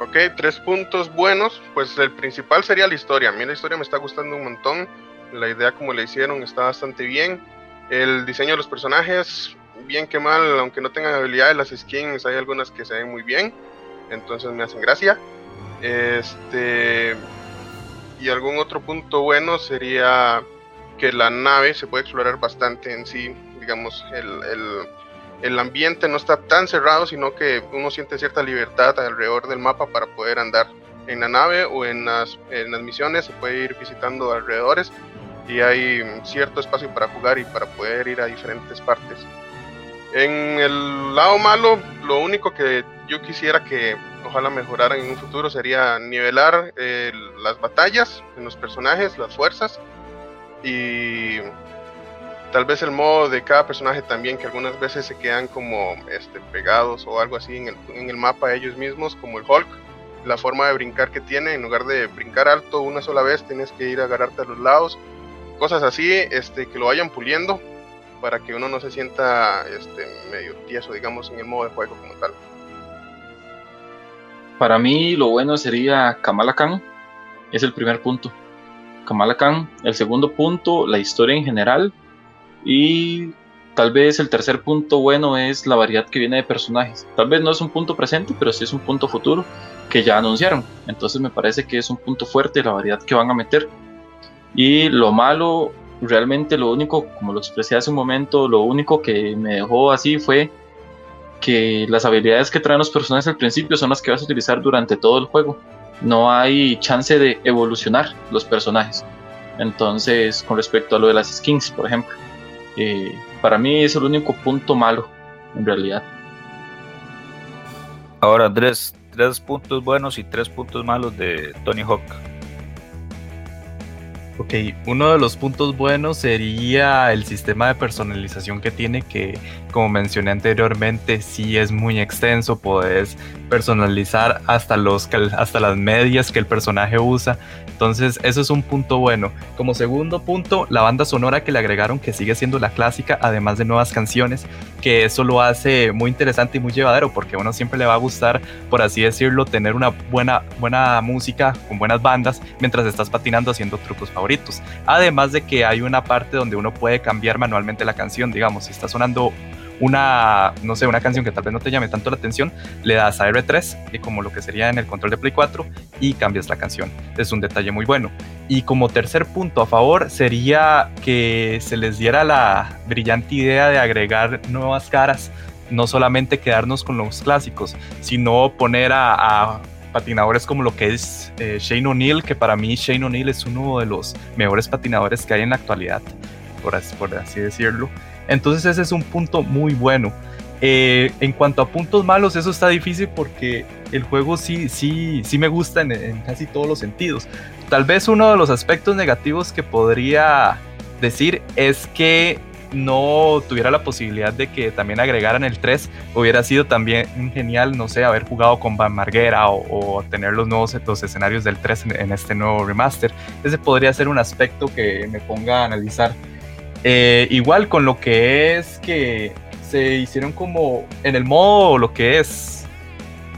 Ok, tres puntos buenos. Pues el principal sería la historia. A mí la historia me está gustando un montón. La idea como le hicieron está bastante bien. El diseño de los personajes, bien que mal, aunque no tengan habilidades, las skins hay algunas que se ven muy bien. Entonces me hacen gracia. Este. Y algún otro punto bueno sería que la nave se puede explorar bastante en sí. Digamos, el, el el ambiente no está tan cerrado, sino que uno siente cierta libertad alrededor del mapa para poder andar en la nave o en las, en las misiones, se puede ir visitando alrededores y hay cierto espacio para jugar y para poder ir a diferentes partes. En el lado malo, lo único que yo quisiera que ojalá mejoraran en un futuro sería nivelar eh, las batallas en los personajes, las fuerzas y tal vez el modo de cada personaje también, que algunas veces se quedan como este, pegados o algo así en el, en el mapa ellos mismos, como el Hulk, la forma de brincar que tiene, en lugar de brincar alto una sola vez, tienes que ir a agarrarte a los lados, cosas así, este, que lo vayan puliendo para que uno no se sienta este, medio tieso, digamos, en el modo de juego como tal. Para mí lo bueno sería Kamala Khan, es el primer punto. Kamala Khan, el segundo punto, la historia en general, y tal vez el tercer punto bueno es la variedad que viene de personajes. Tal vez no es un punto presente, pero sí es un punto futuro que ya anunciaron. Entonces me parece que es un punto fuerte la variedad que van a meter. Y lo malo, realmente lo único, como lo expresé hace un momento, lo único que me dejó así fue que las habilidades que traen los personajes al principio son las que vas a utilizar durante todo el juego. No hay chance de evolucionar los personajes. Entonces, con respecto a lo de las skins, por ejemplo. Eh, para mí es el único punto malo, en realidad. Ahora, Andrés, tres puntos buenos y tres puntos malos de Tony Hawk. Uno de los puntos buenos sería el sistema de personalización que tiene, que como mencioné anteriormente, sí es muy extenso, puedes personalizar hasta, los, hasta las medias que el personaje usa, entonces eso es un punto bueno. Como segundo punto, la banda sonora que le agregaron, que sigue siendo la clásica, además de nuevas canciones, que eso lo hace muy interesante y muy llevadero, porque a uno siempre le va a gustar, por así decirlo, tener una buena, buena música con buenas bandas mientras estás patinando haciendo trucos para Además de que hay una parte donde uno puede cambiar manualmente la canción, digamos, si está sonando una, no sé, una canción que tal vez no te llame tanto la atención, le das a R3, como lo que sería en el control de Play 4, y cambias la canción. Es un detalle muy bueno. Y como tercer punto a favor sería que se les diera la brillante idea de agregar nuevas caras, no solamente quedarnos con los clásicos, sino poner a patinadores como lo que es eh, Shane O'Neill, que para mí Shane O'Neill es uno de los mejores patinadores que hay en la actualidad, por así decirlo. Entonces ese es un punto muy bueno. Eh, en cuanto a puntos malos, eso está difícil porque el juego sí, sí, sí me gusta en, casi todos los sentidos. Tal vez uno de los aspectos negativos que podría decir es que no tuviera la posibilidad de que también agregaran el 3, hubiera sido también genial, no sé, haber jugado con Van Marguera o, tener los nuevos los escenarios del 3 en, este nuevo remaster. Ese podría ser un aspecto que me ponga a analizar. Eh, igual con lo que es que se hicieron como en el modo lo que es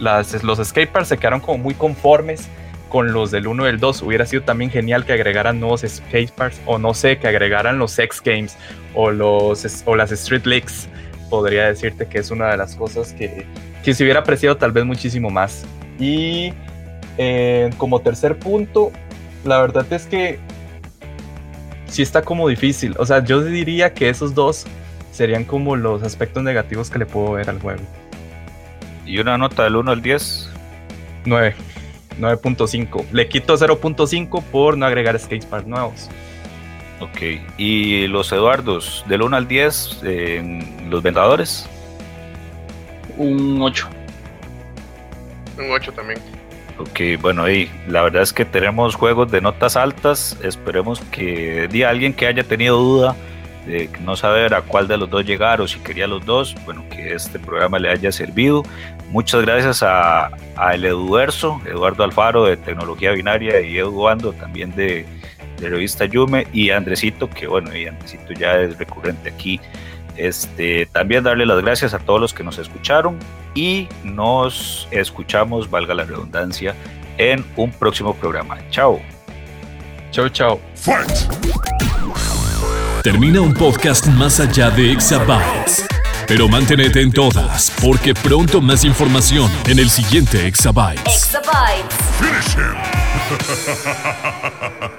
las, los escapers se quedaron como muy conformes con los del 1 y el 2. Hubiera sido también genial que agregaran nuevos skateparks o no sé, que agregaran los X Games o, los, o las Street Leagues. Podría decirte que es una de las cosas que, que se hubiera apreciado tal vez muchísimo más. Y eh, como tercer punto, la verdad es que sí está como difícil. O sea, yo diría que esos dos serían como los aspectos negativos que le puedo ver al juego. ¿Y una nota del 1 al 10? 9. 9.5. Le quito 0.5 por no agregar skateparks nuevos. Ok. ¿Y los Eduardos, del 1 al 10, en los vendedores? Un 8. Un 8 también. Ok, bueno, y la verdad es que tenemos juegos de notas altas. Esperemos que di alguien que haya tenido duda de no saber a cuál de los dos llegar o si quería los dos, bueno, que este programa le haya servido. Muchas gracias a, a el Eduverso, Eduardo Alfaro de Tecnología Binaria y Edu Ando también de, de Revista Yume y Andresito, que bueno, y Andresito ya es recurrente aquí. Este, también darle las gracias a todos los que nos escucharon y nos escuchamos, valga la redundancia, en un próximo programa. Chao. Chao, chao. Termina un podcast más allá de Exabytes. Pero manténete en todas, porque pronto más información en el siguiente Exabytes. Exabytes. Finish him! [LAUGHS]